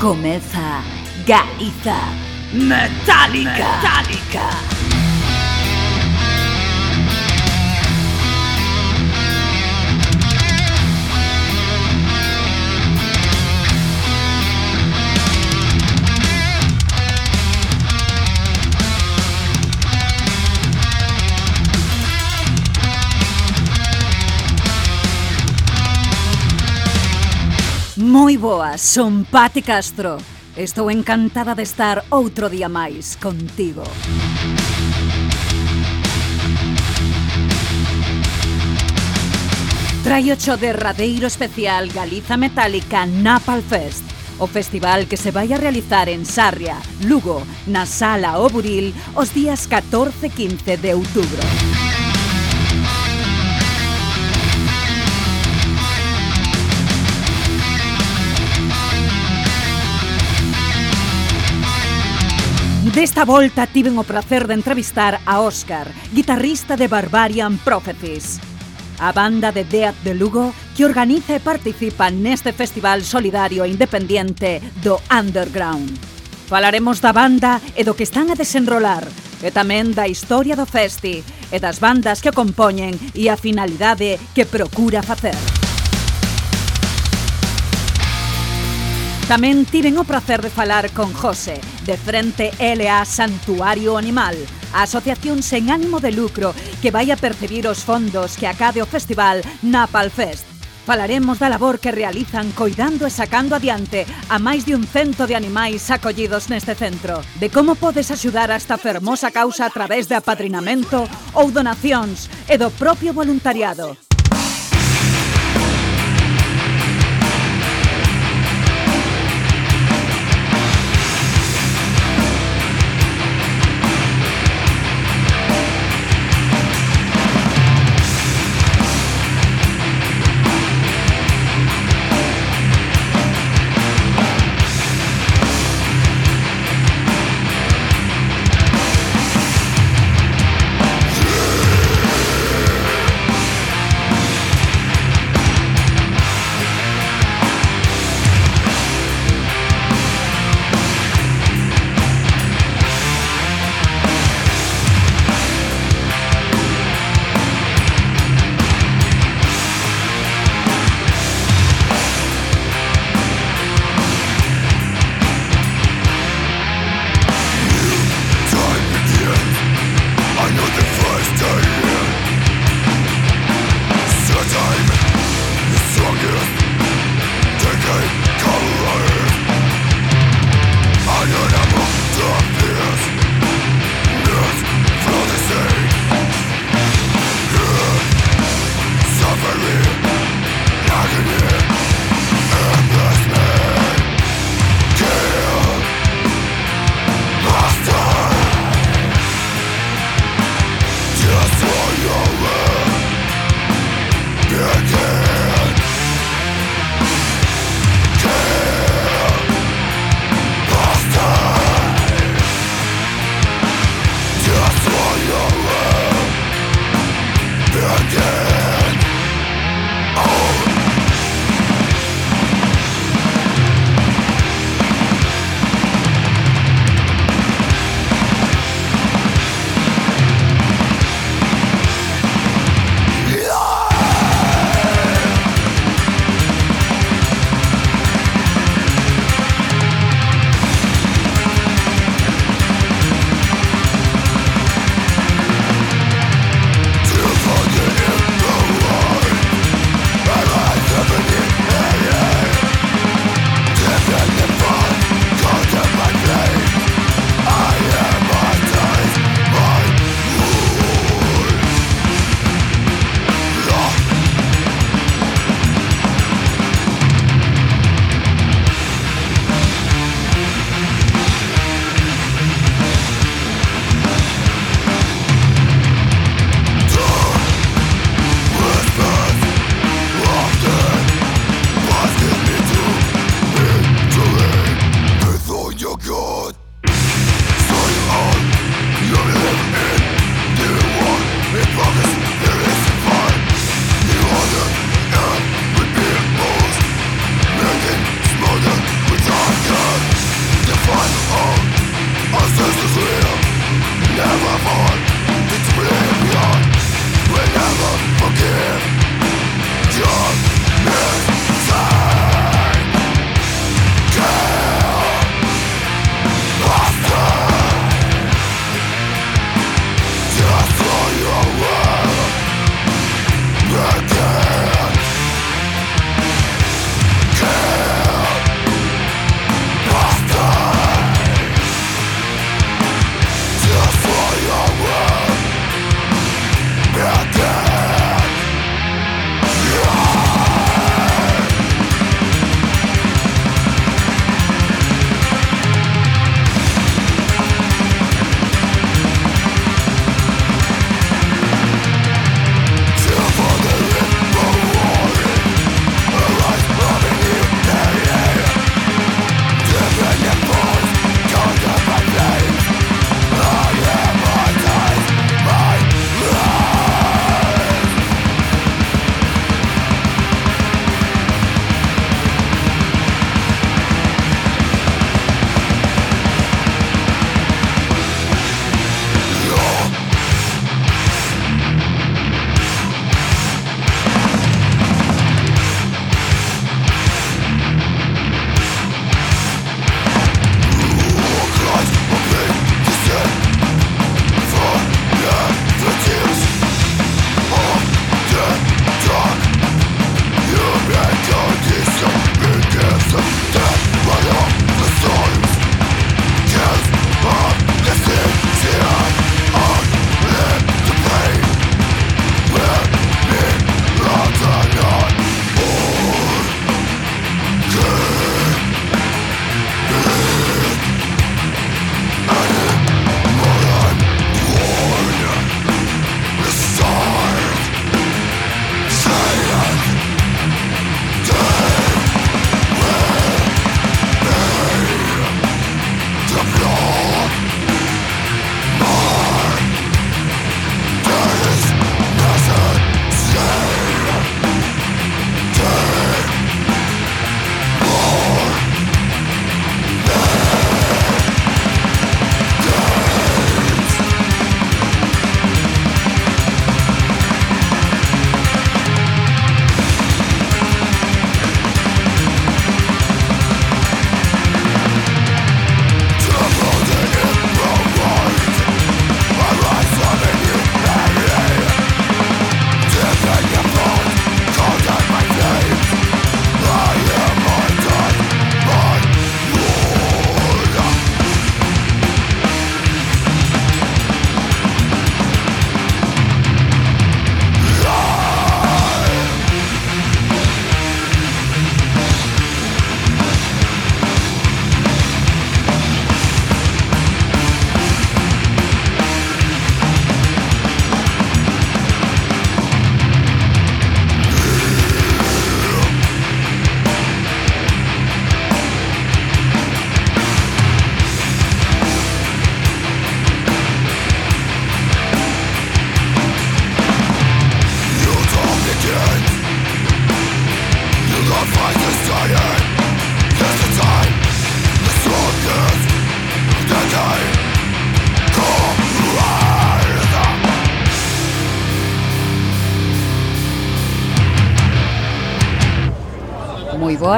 Comeza Galiza Metálica. Metálica. Moi boas, son Pati Castro. Estou encantada de estar outro día máis contigo. Traio cho derradeiro especial Galiza Metálica Napal Fest o festival que se vai a realizar en Sarria, Lugo, na Sala O Buril, os días 14 e 15 de outubro. Desta volta tiven o placer de entrevistar a Óscar, guitarrista de Barbarian Prophecies. A banda de Death de Lugo que organiza e participa neste festival solidario e independiente do Underground. Falaremos da banda e do que están a desenrolar, e tamén da historia do festi e das bandas que o compoñen e a finalidade que procura facer. Tamén tiven o placer de falar con José, de Frente LA Santuario Animal, a asociación sen ánimo de lucro que vai a percibir os fondos que acade o festival Napal Fest. Falaremos da labor que realizan coidando e sacando adiante a máis de un cento de animais acollidos neste centro, de como podes axudar a esta fermosa causa a través de apadrinamento ou donacións e do propio voluntariado.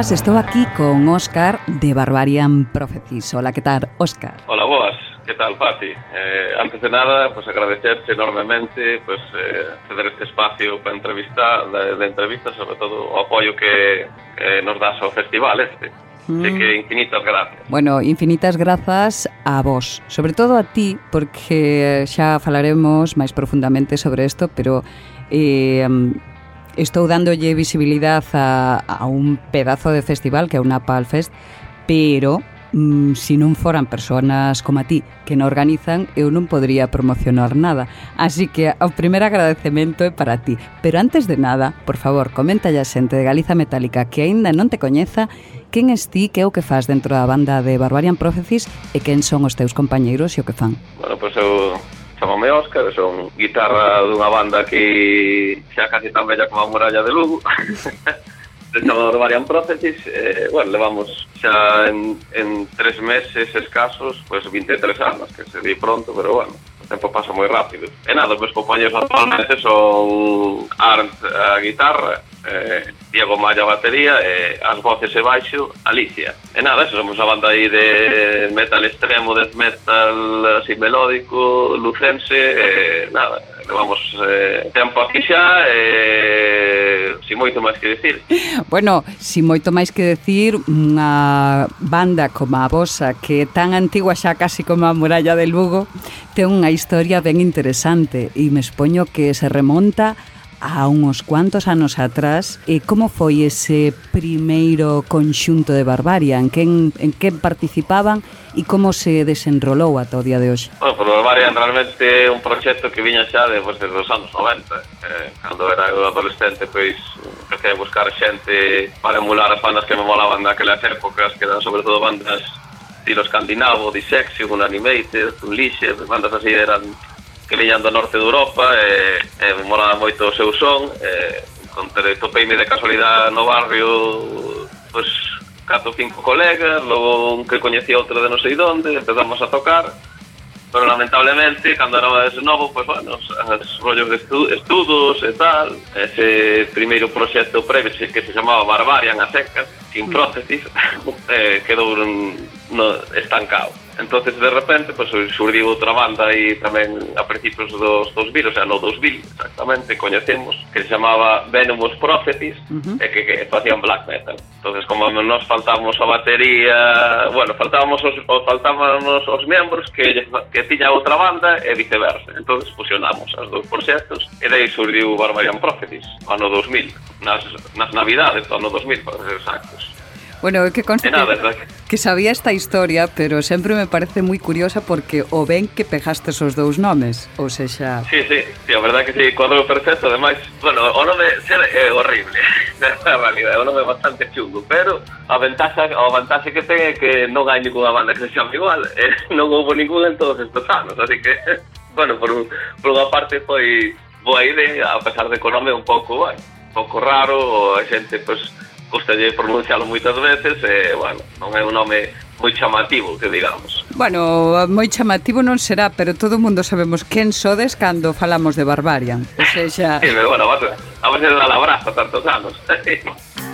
boas, estou aquí con Óscar de Barbarian Prophecies. Ola, que tal, Óscar? Ola, boas. Que tal, Pati? Eh, antes de nada, pues agradecerte enormemente pues, eh, ceder este espacio para entrevista, de, de entrevista, sobre todo o apoio que, que nos das ao festival este. Mm. Así que infinitas gracias. Bueno, infinitas grazas a vos, sobre todo a ti, porque xa falaremos máis profundamente sobre isto, pero eh, estou dándolle visibilidade a, a un pedazo de festival que é unha Palfest, pero mm, si non foran persoas como a ti que non organizan, eu non podría promocionar nada. Así que o primeiro agradecemento é para ti. Pero antes de nada, por favor, comenta a xente de Galiza Metálica que aínda non te coñeza quen es ti, que é o que faz dentro da banda de Barbarian Prophecies e quen son os teus compañeiros e o que fan. Bueno, pois pues eu chamame Óscar, son guitarra dunha banda que xa casi tan bella como a muralla de Lugo. chamado Varian Prophecies, eh, bueno, levamos xa en, en tres meses escasos, pues 23 anos, que se di pronto, pero bueno, o tempo pasa moi rápido. E nada, meus compañeros actualmente son Arnt a guitarra, eh, Diego Maya a batería e eh, as voces e baixo Alicia. E nada, eso somos a banda aí de metal extremo, death metal así melódico, lucense, eh, nada, levamos eh, tempo aquí xa e eh, si moito máis que decir. Bueno, si moito máis que decir, unha banda como a vosa que é tan antigua xa casi como a muralla de Lugo, ten unha historia ben interesante e me expoño que se remonta a uns cuantos anos atrás. E como foi ese primeiro conxunto de Barbaria en quen, en que participaban e como se desenrolou ata o día de hoxe? Bueno, pues Barbaria realmente é un proxecto que viña xa de, pues, desde os anos 90 eh, cando era eu adolescente pois empecé a buscar xente para emular as bandas que me molaban naquelas épocas que eran sobre todo bandas estilo escandinavo, Dissection, Animated, Unleashed, bandas así eran que viñan do norte de Europa e, e moraba moito o seu son e, encontrei, topeime de casualidade no barrio pues, cato cinco colegas, logo un que coñecía outro de non sei donde, empezamos a tocar, pero lamentablemente, cando era ese novo, pues, bueno, os rollos de estu estudos e tal, ese primeiro proxecto previo que se chamaba Barbarian a secas, sin mm. prótesis, eh, quedou un no, estancado. entonces de repente pues, surdiu outra banda aí tamén a principios dos 2000, o sea, no 2000 exactamente, coñecemos, que se chamaba Venomous Prophecies, uh -huh. e que, que facían black metal. entonces como nos faltábamos a batería, bueno, faltábamos os, o faltábamos os membros que, que tiña outra banda e viceversa. entonces fusionamos as dous proxectos e daí surdiu Barbarian Prophecies, ano 2000, nas, nas navidades do ano 2000, para ser exactos. Bueno, que conste que sabía esta historia, pero sempre me parece moi curiosa porque o ben que pegaste os dous nomes, ou sexa... Sí, sí, sí, a verdad que sí, cuadro perfecto, ademais, bueno, o nome é horrible, na realidade, o nome é bastante chungo, pero a ventaxa, a vantaxe que ten é que non hai ninguna banda que se chame igual, eh, non houve ninguna en todos estes anos, así que, bueno, por, un, por unha parte foi boa idea, a pesar de que o nome é un pouco, bueno, un pouco raro, a xente, pois, pues, costalle pronuncialo moitas veces e, bueno, non é un nome moi chamativo, que digamos. Bueno, moi chamativo non será, pero todo o mundo sabemos quen sodes cando falamos de Barbarian. O sea, xa... sí, pero bueno, a base, a base la labraza tantos anos.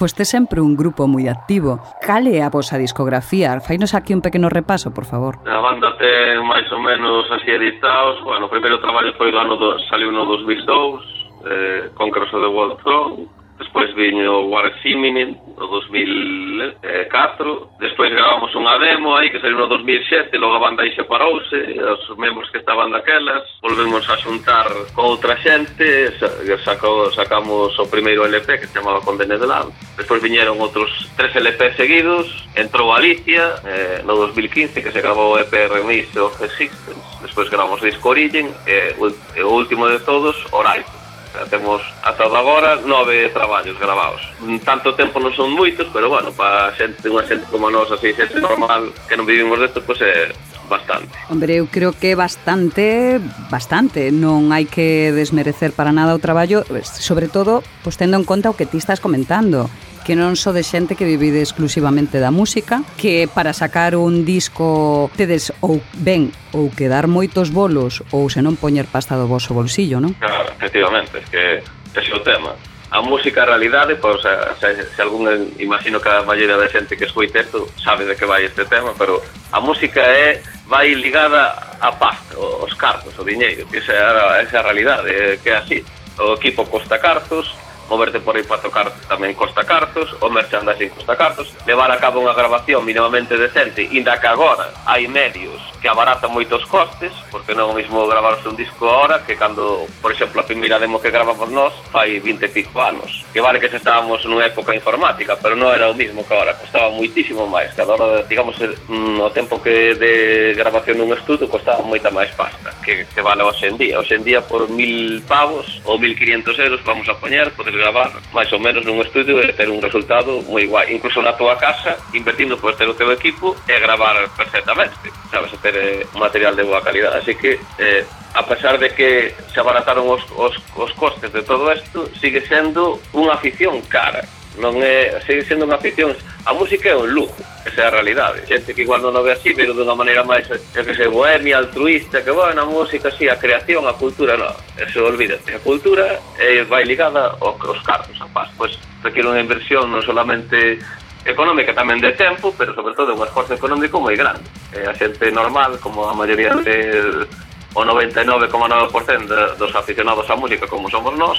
Pois te sempre un grupo moi activo. Cale é a vosa discografía? Fainos aquí un pequeno repaso, por favor. A banda ten máis ou menos así editados. Bueno, o primeiro traballo foi do ano do, saliu no 2002, eh, Congreso de World Throne, despois viño War Simini, no 2004 eh, despois gravamos unha demo aí que saiu no 2007 logo a banda aí separouse os membros que estaban daquelas volvemos a xuntar con outra xente sacou, sacamos o primeiro LP que se chamaba Condene de Lam despois viñeron outros tres LP seguidos entrou Alicia eh, no 2015 que se grabou o EP Remix of Existence despois gravamos disco Origin e eh, o último de todos Horizon. Temos ata agora nove traballos gravados. Tanto tempo non son moitos, pero bueno, para xente, unha xente como nós, así, xente normal, que non vivimos desto, pois é bastante. Hombre, eu creo que bastante, bastante. Non hai que desmerecer para nada o traballo, sobre todo, pois tendo en conta o que ti estás comentando que non só de xente que vivide exclusivamente da música, que para sacar un disco tedes ou ben ou quedar moitos bolos ou se non poñer pasta do vosso bolsillo, non? Claro, efectivamente, es que ese é o tema a música a realidade, pois, se, se algún imagino que a maioría da xente que escoite isto sabe de que vai este tema, pero a música é vai ligada a pasta, os cartos, o diñeiro, que esa, esa é a realidade, que é así. O equipo costa cartos, moverte por aí para tocar tamén costa cartos, o merchandising costa cartos, levar a cabo unha grabación minimamente decente, inda que agora hai medios que abaratan moitos costes, porque non é o mismo gravarse un disco ahora que cando, por exemplo, a primeira demo que gravamos nós fai 20 e pico anos. Que vale que se estábamos nunha época informática, pero non era o mismo que ahora, costaba moitísimo máis, que agora, digamos, mm, o tempo que de grabación nun estudo costaba moita máis pasta que, que vale hoxe en día. Hoxe en día por mil pavos ou 1500 euros vamos a poñer, podes gravar máis ou menos nun estudio e ter un resultado moi guai. Incluso na tua casa, invertindo por ter o teu equipo e gravar perfectamente. Sabes, ter eh, un material de boa calidad. Así que, eh, a pesar de que se abarataron os, os, os costes de todo isto, sigue sendo unha afición cara non é, segue sendo unha afición a música é un lujo, esa é a realidade. Xente que igual non o ve así, pero de unha maneira máis é que se bohemia, altruista que bueno, a música, sí, a creación, a cultura non, eso olvídate, a cultura eh, vai ligada aos, aos cartos a paz, pois requiere unha inversión non solamente económica tamén de tempo, pero sobre todo un esforzo económico moi grande. Eh, a xente normal, como a maioría de o 99,9% dos aficionados á música como somos nós,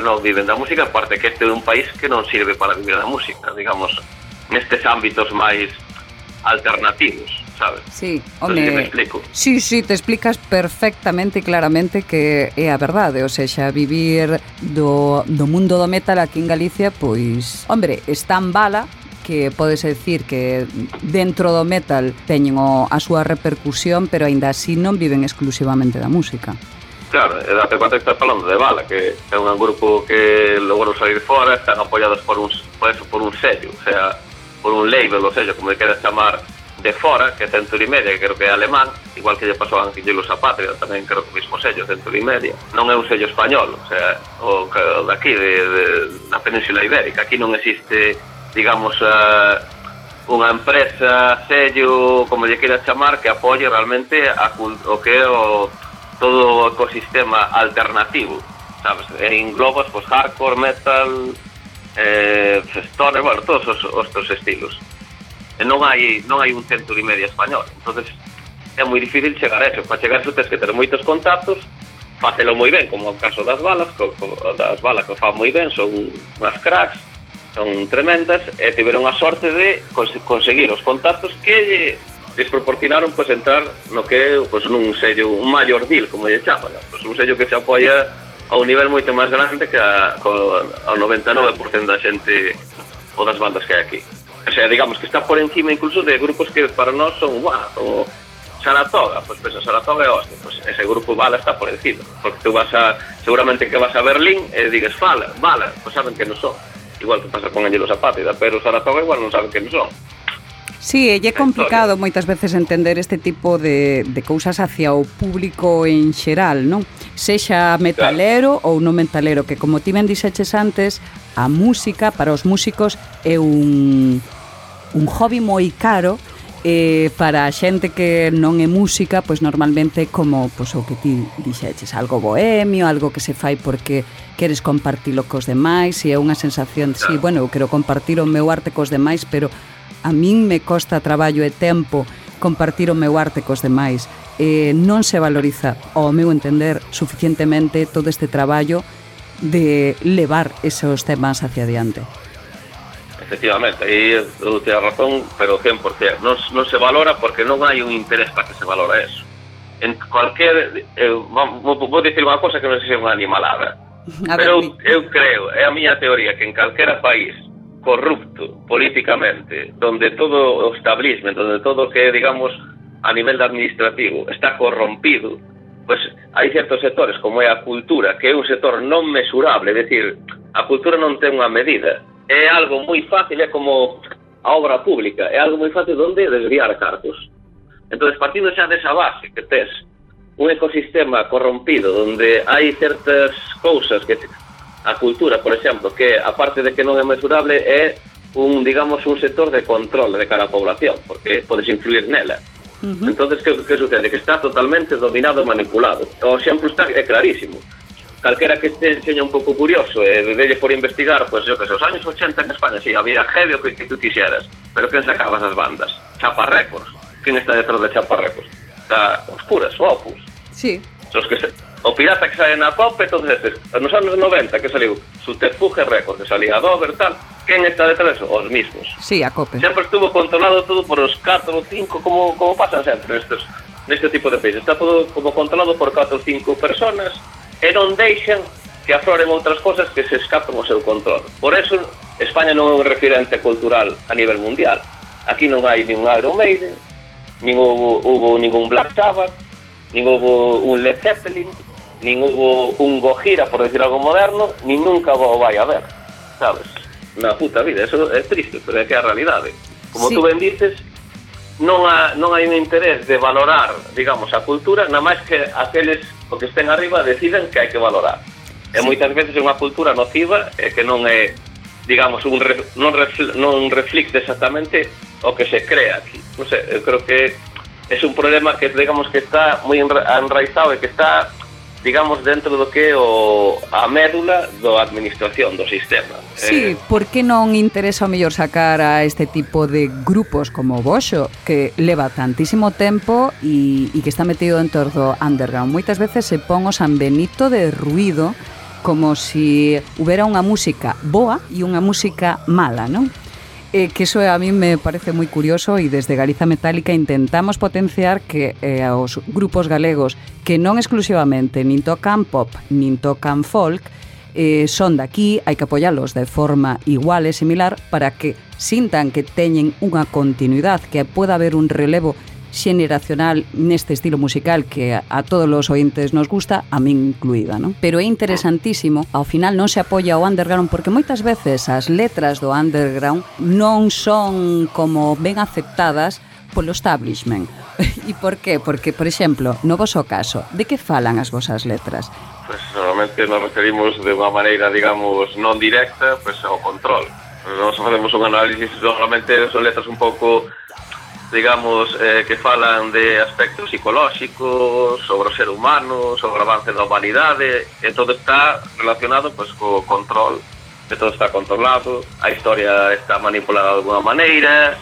non viven da música, parte que este é un país que non sirve para vivir da música, digamos, nestes ámbitos máis alternativos, sabes? Sí, home, me explico. Sí, sí, te explicas perfectamente e claramente que é a verdade, ou sea, vivir do, do mundo do metal aquí en Galicia, pois, hombre, está en bala, que podes decir que dentro do metal teñen o, a súa repercusión, pero aínda así non viven exclusivamente da música. Claro, e date conta que estás falando de Bala, que é un grupo que logrou salir fora, están apoiados por un, por, eso, por un sello, o sea, por un label, o sello, como le queres chamar, de fora, que é Century Media, que creo que é alemán, igual que lle pasou a Anquillos a Patria, tamén creo que o mismo sello, Century Media. Non é un sello español, o sea, o, o daqui, de, de, da Península Ibérica. Aquí non existe, digamos, eh, uh, unha empresa, sello, como lle queira chamar, que apoie realmente a, o que é o todo o ecosistema alternativo, sabes? E englobas, pois, hardcore, metal, eh, stoner, bueno, todos os, os teus estilos. E non hai, non hai un centro e media español, entonces é moi difícil chegar a eso. Para chegar a eso tens que ter moitos contactos, facelo moi ben, como o caso das balas, co, co, das balas que fa moi ben, son unhas cracks, son tremendas, e tiveron a sorte de cons conseguir os contactos que desproporcionaron proporcionaron pues, entrar no que é pues, un sello, un maiordil, como lle chaman, pues, un sello que se apoia a un nivel moito máis grande que a, ao 99% da xente ou das bandas que hai aquí. O sea, digamos que está por encima incluso de grupos que para nós son, guau, como Saratoga, pois pues, Saratoga é hostia, pues, ese grupo Bala está por encima, porque tú vas a, seguramente que vas a Berlín e digas, fala, Bala, pues saben que non son, igual que pasa con Angelo Zapatida, pero Saratoga igual non saben que non son. Sí, eh, e é complicado moitas veces entender este tipo de, de cousas hacia o público en xeral, non? Sexa metalero claro. ou non metalero, que como ti ben dixeches antes, a música para os músicos é un, un hobby moi caro eh, para a xente que non é música, pois normalmente como pois, o que ti dixeches, algo bohemio, algo que se fai porque queres compartilo cos demais e é unha sensación de, sí, bueno, eu quero compartir o meu arte cos demais, pero a min me costa traballo e tempo compartir o meu arte cos demais. Eh, non se valoriza, ao meu entender, suficientemente todo este traballo de levar esos temas hacia adiante. Efectivamente, aí eu te razón, pero 100%. Non, non se valora porque non hai un interés para que se valora eso. En cualquier... Eu, vou, vou dicir unha cosa que non sei se é unha animalada. A pero ver, eu, eu creo, é a miña teoría, que en calquera país corrupto políticamente, donde todo o establishment, donde todo que, digamos, a nivel administrativo está corrompido, pues hai certos sectores, como é a cultura, que é un sector non mesurable, é dicir, a cultura non ten unha medida, é algo moi fácil, é como a obra pública, é algo moi fácil donde desviar cartos. Entón, partindo xa desa base que tes un ecosistema corrompido, donde hai certas cousas que a cultura, por exemplo, que aparte de que non é mesurable é un, digamos, un sector de control de cara á población, porque podes influir nela. Uh -huh. Entonces, que, que sucede? Que está totalmente dominado e manipulado. O exemplo está é clarísimo. Calquera que este seña un pouco curioso e eh, delle por investigar, pois, pues, eu que os anos 80 en España, si, sí, había heavy o que, que tú quixeras, pero quen sacaba as bandas? Chapa Records. Quen está detrás de Chapa Records? Está Oscuras, o Opus. Sí. Os que se, O Pirata que sale na COPE, todos estes, nos anos 90 que saliu Subterfuge Records, que salía Dover, tal, quen está detrás? Os mismos. Sí, a COPE. Sempre estuvo controlado todo por os 4 ou 5, como, como pasa sempre nestes, neste tipo de países. Está todo como controlado por 4 ou 5 personas e non deixan que afloren outras cosas que se escapan ao seu control. Por eso, España non é un referente cultural a nivel mundial. Aquí non hai nin un Iron Maiden, nin hubo, hubo ningún Black Sabbath, nin hubo un Led Zeppelin, nin hubo un Gojira, por decir algo moderno, nin nunca o vai a ver, sabes? Na puta vida, eso é triste, pero é que é a realidade. ¿eh? Como sí. tú ben dices, non, ha, non hai un interés de valorar, digamos, a cultura, na máis que aqueles o que estén arriba deciden que hai que valorar. Sí. E moitas veces é unha cultura nociva e que non é, digamos, un re, non, refl, non reflicte exactamente o que se crea aquí. Non sei, eu creo que é un problema que, digamos, que está moi enraizado e que está digamos, dentro do que o, a médula do administración do sistema. Sí, eh, por que non interesa o mellor sacar a este tipo de grupos como Boxo, que leva tantísimo tempo e, e que está metido dentro do underground. Moitas veces se pon o San Benito de ruido como se si hubiera unha música boa e unha música mala, non? Eh, que eso a mí me parece moi curioso e desde Galiza Metálica intentamos potenciar que eh, os grupos galegos que non exclusivamente nin tocan pop, nin tocan folk, eh, son daqui, hai que apoyalos de forma igual e similar para que sintan que teñen unha continuidade, que poda haber un relevo xeneracional neste estilo musical que a todos os ointes nos gusta, a min incluída, non? Pero é interesantísimo, ao final non se apoia o underground porque moitas veces as letras do underground non son como ben aceptadas polo establishment. E por qué? Porque, por exemplo, no voso caso, de que falan as vosas letras? Pois pues, normalmente nos referimos de unha maneira, digamos, non directa, pois pues, ao control. Nós facemos un análisis, normalmente son letras un pouco digamos, eh, que falan de aspectos psicolóxicos, sobre o ser humano, sobre o avance da humanidade, e todo está relacionado pois, co control, que todo está controlado, a historia está manipulada de alguna maneira,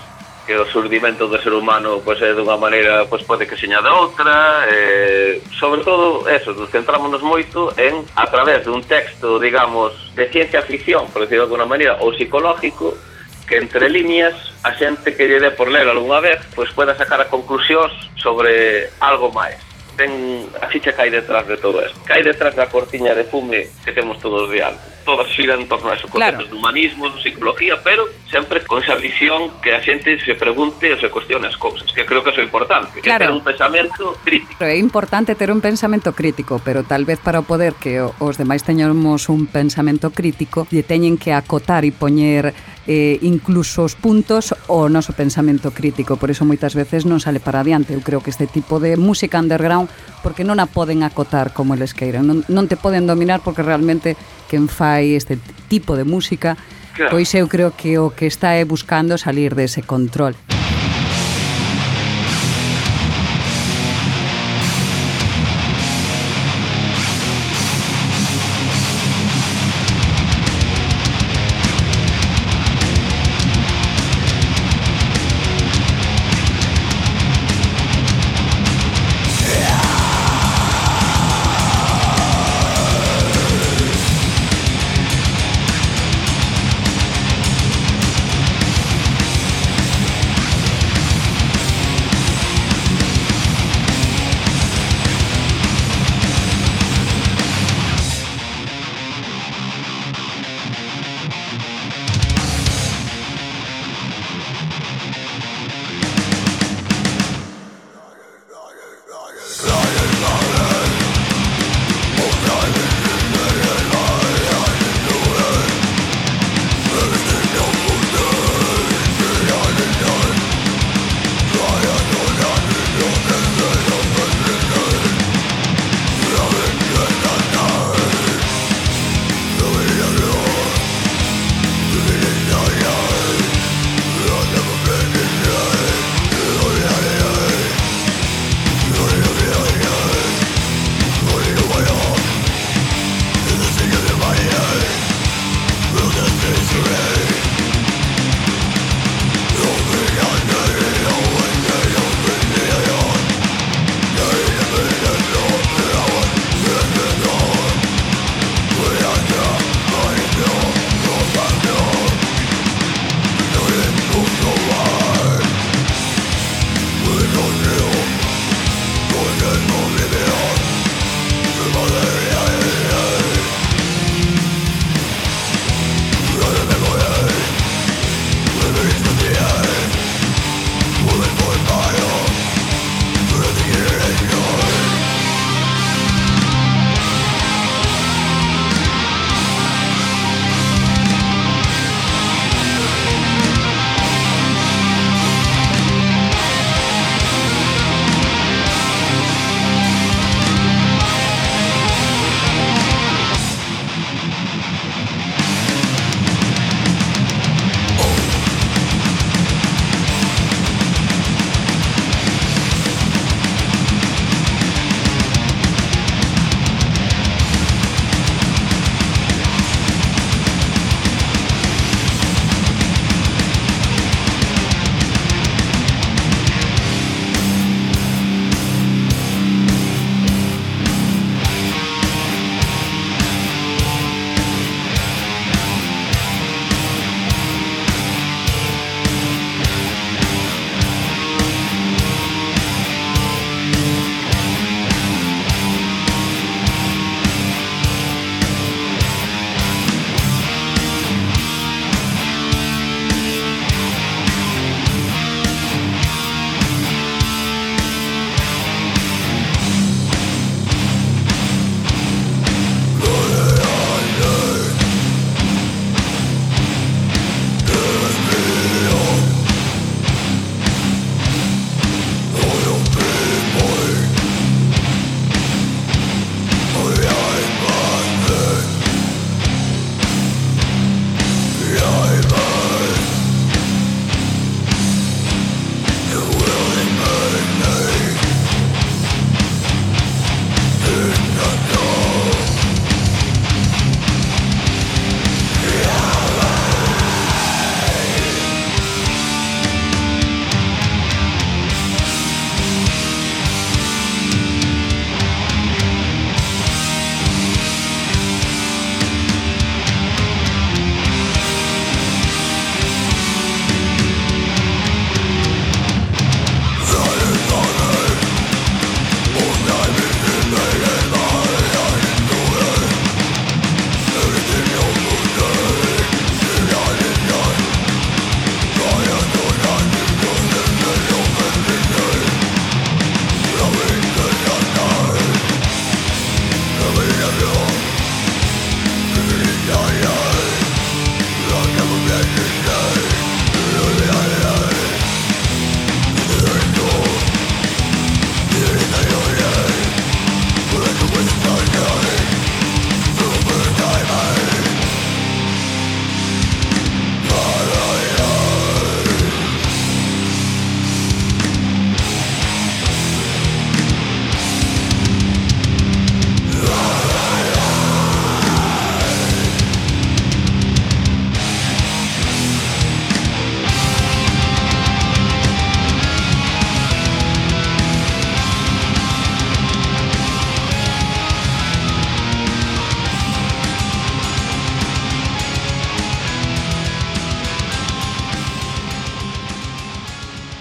que o surdimento do ser humano pois, é dunha maneira, pois, pode que seña de outra, eh, sobre todo, eso, nos centrámonos moito en, a través dun texto, digamos, de ciencia ficción, por decirlo de alguna maneira, ou psicológico, que entre líneas a xente que lle dé por ler algunha vez pois pueda sacar a conclusións sobre algo máis. Ten a ficha que hai detrás de todo isto. Que hai detrás da cortiña de fume que temos todos diante todas xiran en torno a eso, conceptos claro. de humanismo, de psicología, pero sempre con esa visión que a xente se pregunte ou se cuestione as cousas, que creo que é importante, que ter un pensamento crítico. É importante ter un pensamento crítico, pero tal vez para o poder que os demais teñamos un pensamento crítico, lle teñen que acotar e poñer eh, incluso os puntos o noso pensamento crítico, por iso moitas veces non sale para adiante. Eu creo que este tipo de música underground porque non a poden acotar como eles queiran, non, non te poden dominar porque realmente quen fai este tipo de música, claro. pois eu creo que o que está é buscando salir dese control.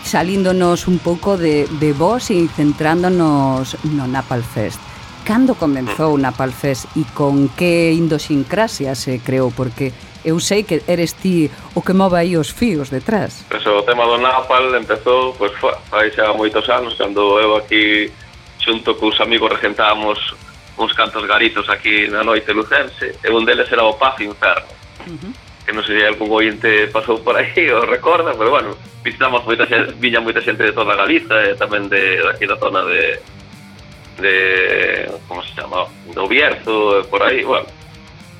salíndonos un pouco de, de vos e centrándonos no Napal Fest. Cando comenzou o Napal Fest e con que indosincrasia se creou? Porque eu sei que eres ti o que move aí os fíos detrás. Pues o tema do Napal empezou pois, fai xa moitos anos, cando eu aquí xunto cos amigos regentábamos uns cantos garitos aquí na noite lucense, e un deles era o Paz Inferno. Uh -huh que non sei se algún ointe pasou por aí o recorda, pero bueno, visitamos moita xente, viña moita xente de toda Galiza e eh, tamén de, aquí da zona de de como se chama, do Bierzo eh, por aí, bueno.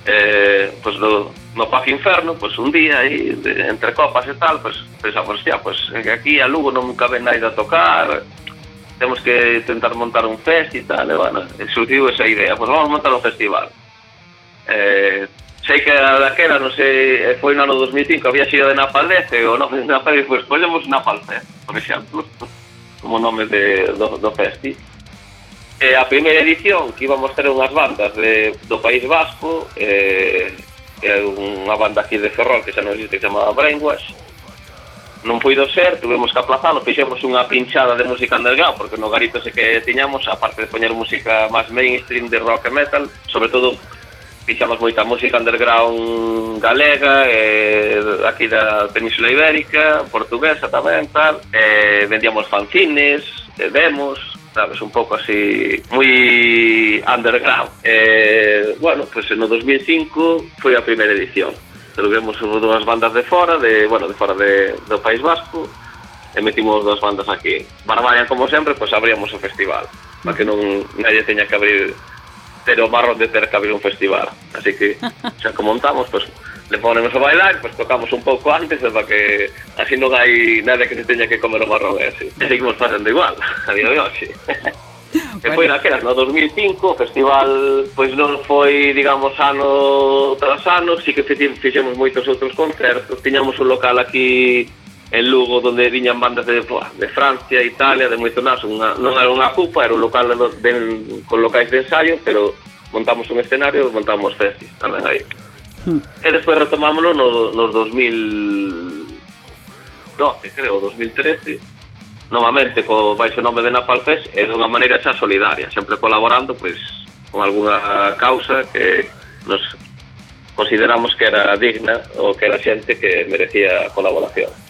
Eh, pues do, no Paz Inferno, pues un día aí de, entre copas e tal, pues pensamos, ya, pues aquí a Lugo non cabe nada a tocar, temos que tentar montar un fest e tal, e bueno, surgiu esa idea, pues vamos montar un festival. Eh, sei que daquela, non sei, eh, foi no ano 2005, había sido de Napalés, e o nome de Napalés, pois pues, ponemos Napalés, por exemplo, como nome de, do, do festi. E a primeira edición que íbamos ter unhas bandas de, do País Vasco, eh, e, e unha banda aquí de Ferrol que xa non existe, que se chamaba Brainwash, non puido ser, tuvemos que aplazalo, fixemos unha pinchada de música underground, porque no garito se que tiñamos, aparte de poñer música máis mainstream de rock e metal, sobre todo fixamos moita música underground galega, eh, aquí da Península Ibérica, portuguesa tamén, tal, eh, vendíamos fanzines, eh, demos, sabes, un pouco así moi underground. Eh, bueno, pues no 2005 foi a primeira edición. Tuvemos dúas bandas de fora, de, bueno, de fora de, do País Vasco, e metimos dúas bandas aquí. Barbarian, como sempre, pues abríamos o festival, para que non nadie teña que abrir pero marrón de ter que abrir un festival. Así que, xa que montamos, pues, le ponemos a bailar, pues tocamos un pouco antes para que así non hai nada que se teña que comer o marrón ¿eh? e así. E seguimos facendo igual, a día de hoxe. Que foi naquelas, no 2005, o festival pois non foi, digamos, ano tras ano, si que fixemos moitos outros concertos, tiñamos un local aquí en Lugo donde viñan bandas de, de Francia, Italia, de moito nas, unha, non era unha cupa, era un local de, con locais de ensayo, pero montamos un escenario, montamos festis tamén aí. Hmm. E despois retomámoslo no, nos 2012, creo, 2013, novamente co baixo nome de Napal Fest e dunha maneira xa solidaria, sempre colaborando pois con algunha causa que nos consideramos que era digna ou que era xente que merecía colaboración.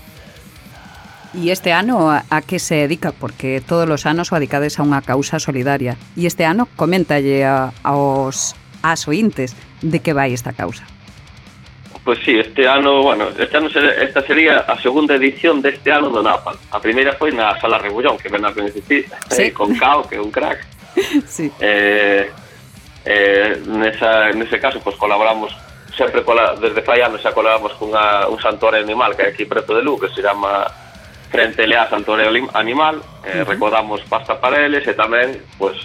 E este ano a que se dedica? Porque todos os anos o adicades a unha causa solidaria. E este ano coméntalle a, aos as ointes de que vai esta causa. Pois pues sí, este ano, bueno, este ano esta sería a segunda edición deste ano do Napal. A primeira foi na Sala Rebullón, que ven a coincidir, eh, sí. eh, con Cao, que é un crack. Sí. Eh, eh, nesa, nese caso, pois pues, colaboramos sempre cola, desde fai anos xa colaboramos cunha, un santuario animal que é aquí preto de Lu, que se chama frente a Santorio Animal, eh, uh -huh. recordamos pasta para eles e tamén, pois,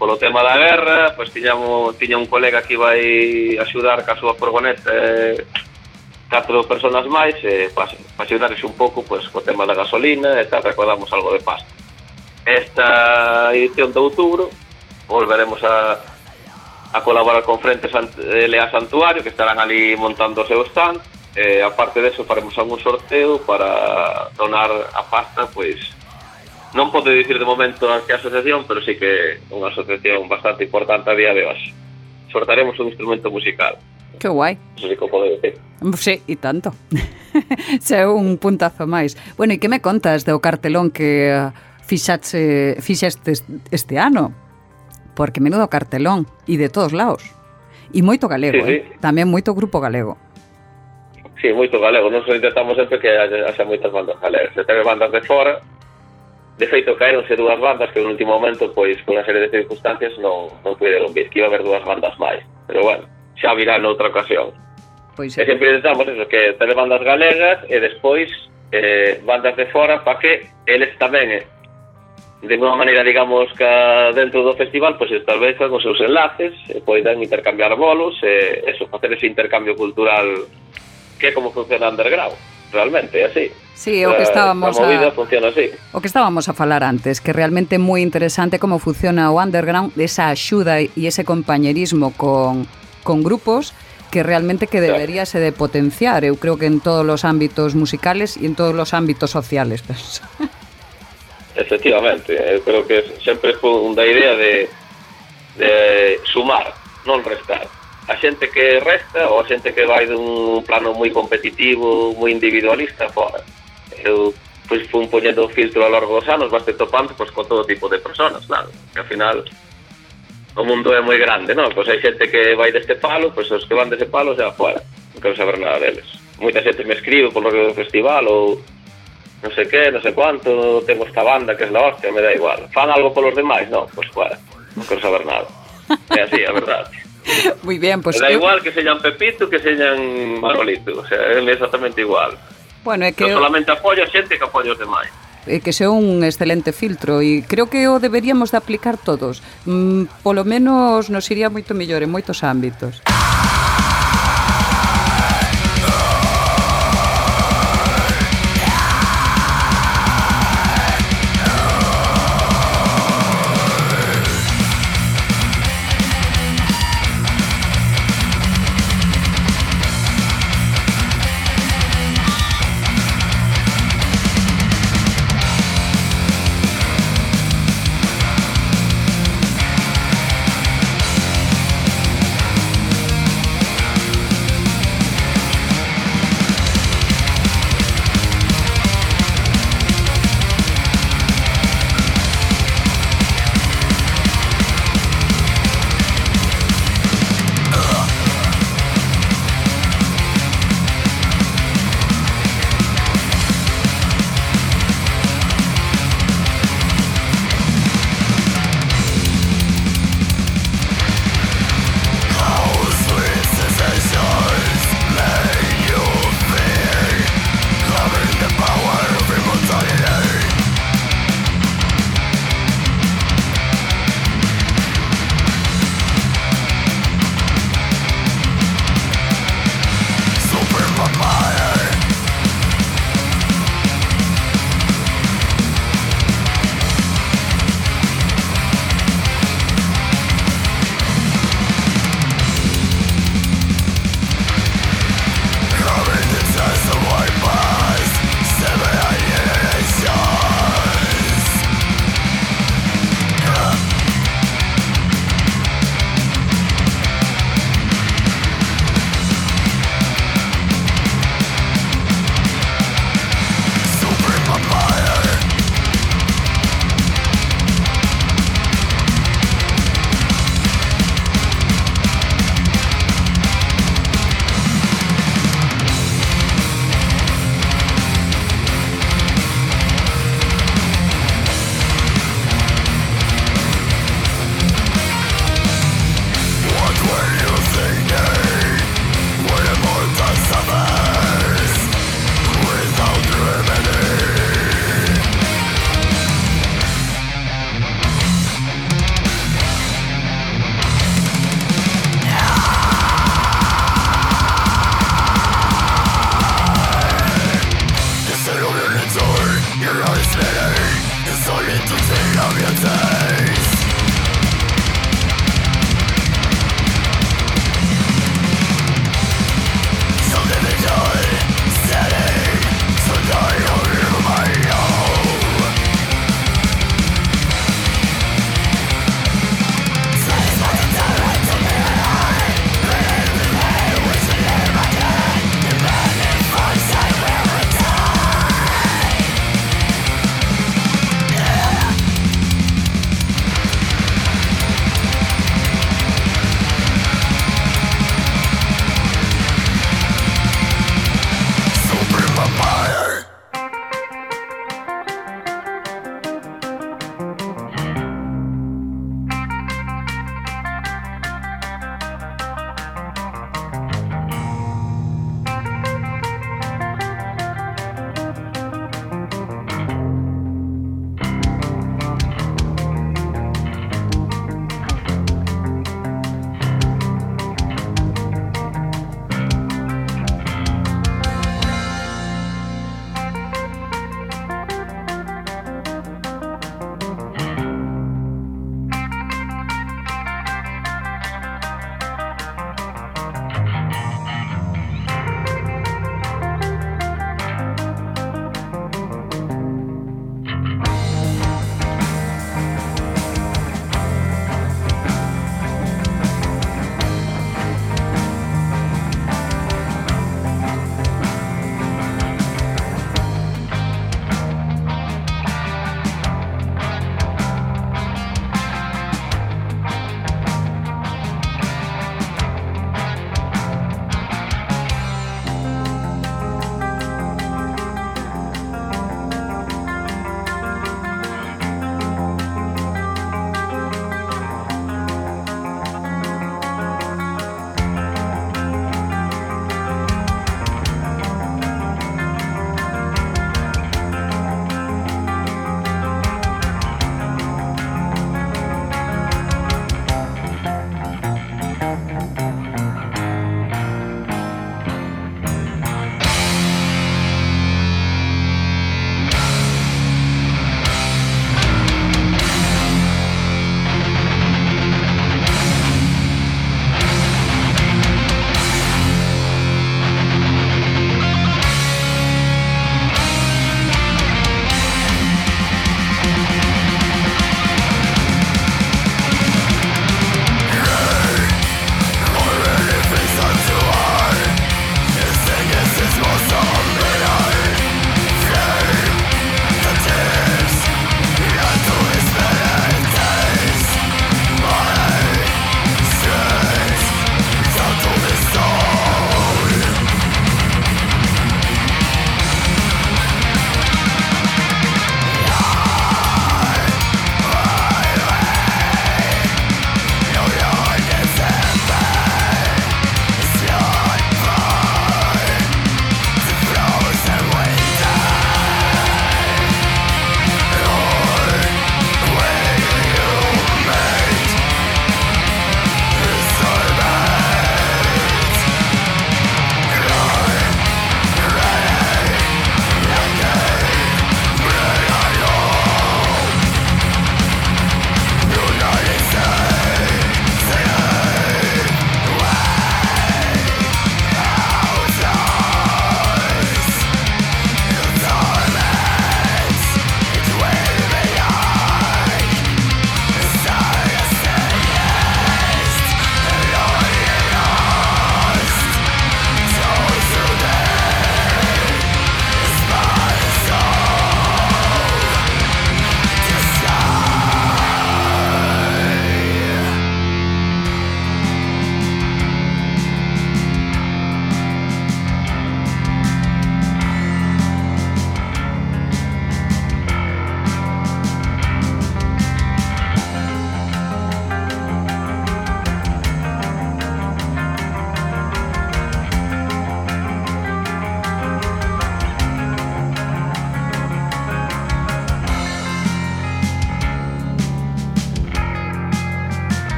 polo tema da guerra, pois tiñamos, tiña un colega que vai axudar ca súa furgoneta eh, catro personas máis e para pa axudarles un pouco pois, co tema da gasolina e tal, recordamos algo de pasta. Esta edición de outubro volveremos a, a colaborar con Frente Sant, eh, Lea Santuario, que estarán ali montando o seu stand, Eh, aparte de eso, faremos algún sorteo para donar a pasta, pois, non pode dicir de momento a que asociación, pero sí que unha asociación bastante importante a día de hoxe. Sortaremos un instrumento musical. Que guai. Eso sí que podo dicir. Sí, e tanto. Se é un puntazo máis. Bueno, e que me contas do cartelón que eh, fixaxe, fixaste este ano? Porque menudo cartelón, e de todos lados. E moito galego, sí, sí. eh? Tamén moito grupo galego. Sí, moito galego. Nos intentamos sempre que haxa moitas bandas galegas. Se teve bandas de fora, de feito caeronse dúas bandas que no último momento, pois, por unha serie de circunstancias, non, non puderon vir, que iba a haber dúas bandas máis. Pero bueno, xa virá noutra ocasión. Pois. E sempre intentamos eso, que teve bandas galegas e despois eh, bandas de fora para que eles tamén eh, de unha maneira, digamos, que dentro do festival, pois establezan os seus enlaces, e poidan intercambiar bolos, e eso, facer ese intercambio cultural que é como funciona underground realmente, así. Sí, o que estábamos a, movida a, funciona así. O que estábamos a falar antes, que realmente moi interesante como funciona o underground, esa axuda e ese compañerismo con, con grupos que realmente que deberíase de potenciar, eu creo que en todos os ámbitos musicales e en todos os ámbitos sociales. Efectivamente, eu creo que sempre foi unha idea de, de sumar, non restar. a xente que resta ou a xente que vai dun plano moi competitivo, moi individualista fora. Eu pois fun poñendo o filtro ao largo dos anos, vaste topando pois, con todo tipo de personas, claro, que ao final o mundo é moi grande, non? Pois hai xente que vai deste palo, pois os que van deste palo xa fora, non quero saber nada deles. Moita xente me escribe polo que do festival ou non sei que, non sei cuánto, tengo esta banda que é la hostia, me da igual. Fan algo polos demais, non? Pois fora, non quero saber nada. É así, a verdade. Muy bien, pues... Da igual que sellan Pepito que sellan Manolito, o sea, é exactamente igual. Bueno, é que... Eu solamente apoio a xente que apoio os demais e eh, que sea un excelente filtro e creo que o deberíamos de aplicar todos. Mm, polo menos nos iría moito mellor en moitos ámbitos.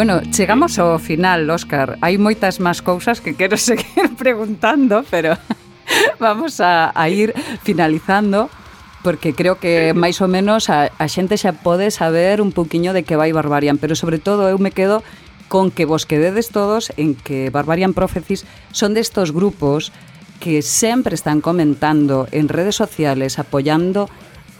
Bueno, chegamos ao final, Óscar. Hai moitas máis cousas que quero seguir preguntando, pero vamos a, a ir finalizando porque creo que máis ou menos a, a xente xa pode saber un poquinho de que vai Barbarian, pero sobre todo eu me quedo con que vos quededes todos en que Barbarian Prophecies son destos grupos que sempre están comentando en redes sociales apoyando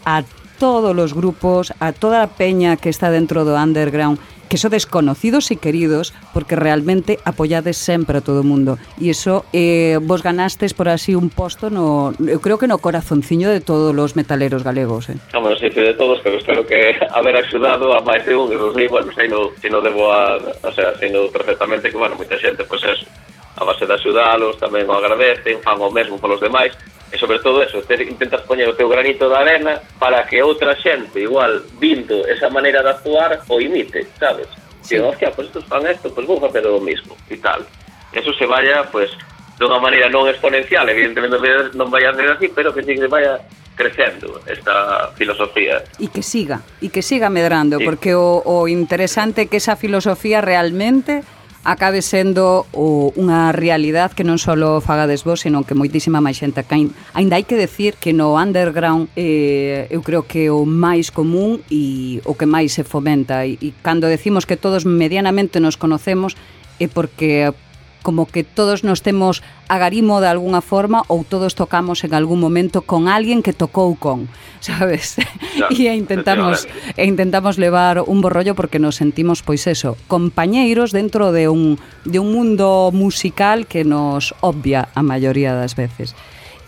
a todos os grupos, a toda a peña que está dentro do underground que sodes conocidos e queridos porque realmente apoiades sempre a todo o mundo e iso eh, vos ganastes por así un posto no, eu creo que no corazonciño de todos os metaleros galegos eh. No, bueno, sí, de todos, pero espero que haber axudado a máis de un, e non sei, bueno, sei no, sei no debo a, o sea, sei no perfectamente que, bueno, moita xente, pois pues, é a base de axudalos, tamén o agradecen, fan o mesmo polos demais, e sobre todo eso, ter, intentas poñer o teu granito de arena para que outra xente igual vindo esa maneira de actuar o imite, sabes? Sí. Digo, hostia, pois pues estos fan esto, pois pues vou facer o mismo e tal. Eso se vaya, pois, pues, unha maneira non exponencial, evidentemente non vai a ser así, pero que sí que vaya crecendo esta filosofía. E que siga, e que siga medrando, sí. porque o, o interesante é que esa filosofía realmente acabe sendo o, unha realidade que non só fagades vos, senón que moitísima máis xente caín. Ainda hai que decir que no underground eh, eu creo que o máis común e o que máis se fomenta. E, e cando decimos que todos medianamente nos conocemos é porque como que todos nos temos agarimo de algunha forma ou todos tocamos en algún momento con alguén que tocou con, sabes? Claro, e intentamos e intentamos levar un borrollo porque nos sentimos pois eso, compañeiros dentro de un de un mundo musical que nos obvia a maioría das veces.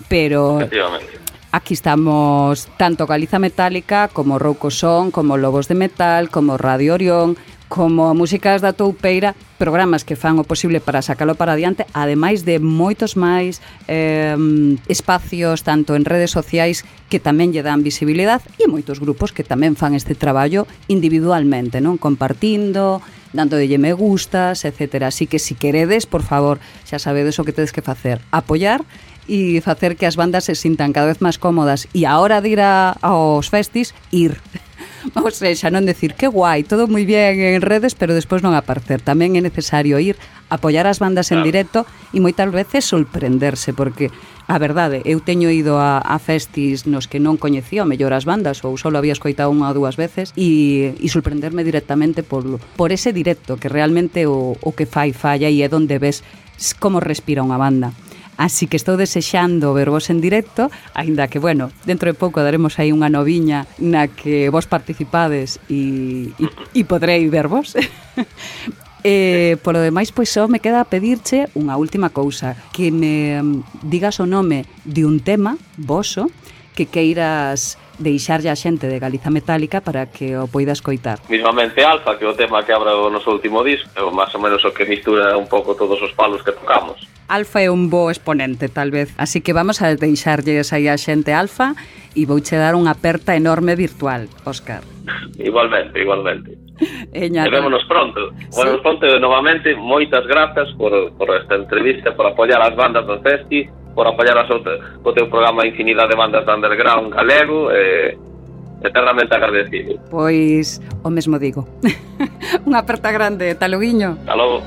Pero Aquí estamos tanto Galiza Metálica como Rouco Son, como Lobos de Metal, como Radio Orión, como a Músicas da Toupeira, programas que fan o posible para sacalo para adiante, ademais de moitos máis eh, espacios tanto en redes sociais que tamén lle dan visibilidade e moitos grupos que tamén fan este traballo individualmente, non compartindo, dándolle me gustas, etc. Así que se si queredes, por favor, xa sabedes o que tedes que facer, apoiar e facer que as bandas se sintan cada vez máis cómodas e a hora de ir a, aos festis, ir ou seja, eh, non decir que guai, todo moi bien en redes, pero despois non aparecer. Tamén é necesario ir apoiar as bandas en directo e moitas veces sorprenderse, porque a verdade, eu teño ido a, a festis nos que non coñecía o mellor as bandas ou só había escoitado unha ou dúas veces e, e sorprenderme directamente por, por ese directo que realmente o, o que fai falla e é donde ves como respira unha banda. Así que estou desexando vervos en directo, aínda que, bueno, dentro de pouco daremos aí unha noviña na que vos participades e, e, e podrei vervos. Eh, polo demais, pois só me queda pedirche unha última cousa, que me mm, digas o nome de un tema voso que queiras deixarlle a xente de Galiza Metálica para que o poida escoitar. Mismamente Alfa, que é o tema que abra o noso último disco, é o máis ou menos o que mistura un pouco todos os palos que tocamos. Alfa é un bo exponente, tal vez. Así que vamos a deixarlles aí a xente Alfa e vouche dar unha aperta enorme virtual, Óscar. igualmente, igualmente. Eña, Verémonos pronto. Sí. Verémonos pronto novamente. Moitas grazas por, por esta entrevista, por apoiar as bandas do Festi, por apoiar as outras, o teu programa Infinidade de Bandas de Underground Galego. Eh, eternamente agradecido. Pois o mesmo digo. Unha aperta grande. Taloguiño. Talogo.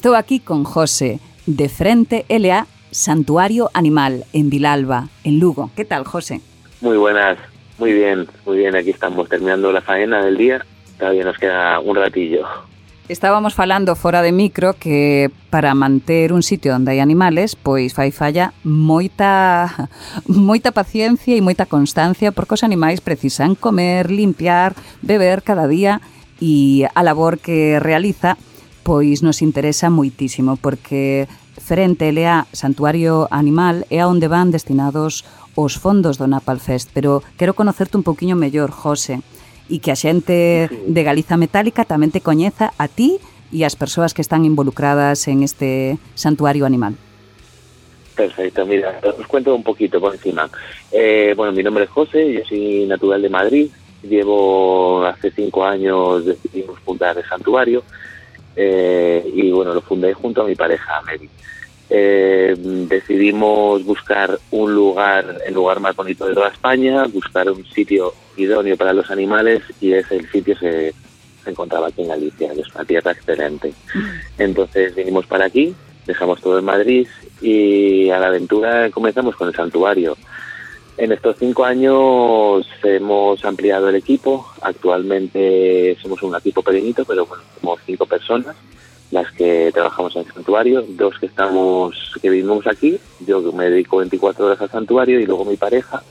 Estou aquí con José, de Frente LA Santuario Animal, en Vilalba, en Lugo. ¿Qué tal, José? Muy buenas, muy bien, muy bien. Aquí estamos terminando la faena del día. Todavía nos queda un ratillo. Estábamos falando fora de micro que para manter un sitio onde hai animales, pois fai falla moita moita paciencia e moita constancia porque os animais precisan comer, limpiar, beber cada día e a labor que realiza pois nos interesa moitísimo, porque Ferente LA Santuario Animal é a onde van destinados os fondos do Napal Fest, pero quero conocerte un poquinho mellor, José, e que a xente de Galiza Metálica tamén te coñeza a ti e as persoas que están involucradas en este Santuario Animal. Perfecto, mira, os cuento un poquito por encima. Eh, bueno, mi nombre es José, yo soy natural de Madrid, llevo hace cinco años decidimos fundar el santuario eh, y bueno, lo fundé junto a mi pareja, Mary. Eh, decidimos buscar un lugar, el lugar más bonito de toda España, buscar un sitio idóneo para los animales y ese sitio se, se encontraba aquí en Galicia, que es una tierra excelente. Entonces vinimos para aquí, dejamos todo en Madrid y a la aventura comenzamos con el santuario. En estos cinco años hemos ampliado el equipo. Actualmente somos un equipo pequeñito, pero bueno, somos cinco personas las que trabajamos en el santuario, dos que estamos, que vivimos aquí, yo me dedico 24 horas al santuario y luego mi pareja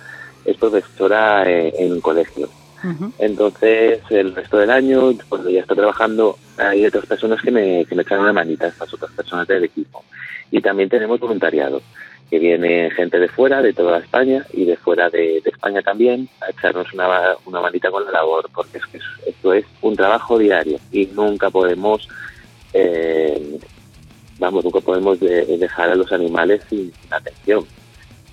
es profesora en, un colegio. Uh -huh. Entonces, el resto del año, cuando ya está trabajando, hay otras personas que me, que me echan una manita, estas otras personas del equipo. Y también tenemos voluntariado, que viene gente de fuera, de toda España y de fuera de, España también, a echarnos una, una manita con la labor, porque es que esto es un trabajo diario y nunca podemos eh, vamos, nunca podemos de, dejar a los animales sin, atención.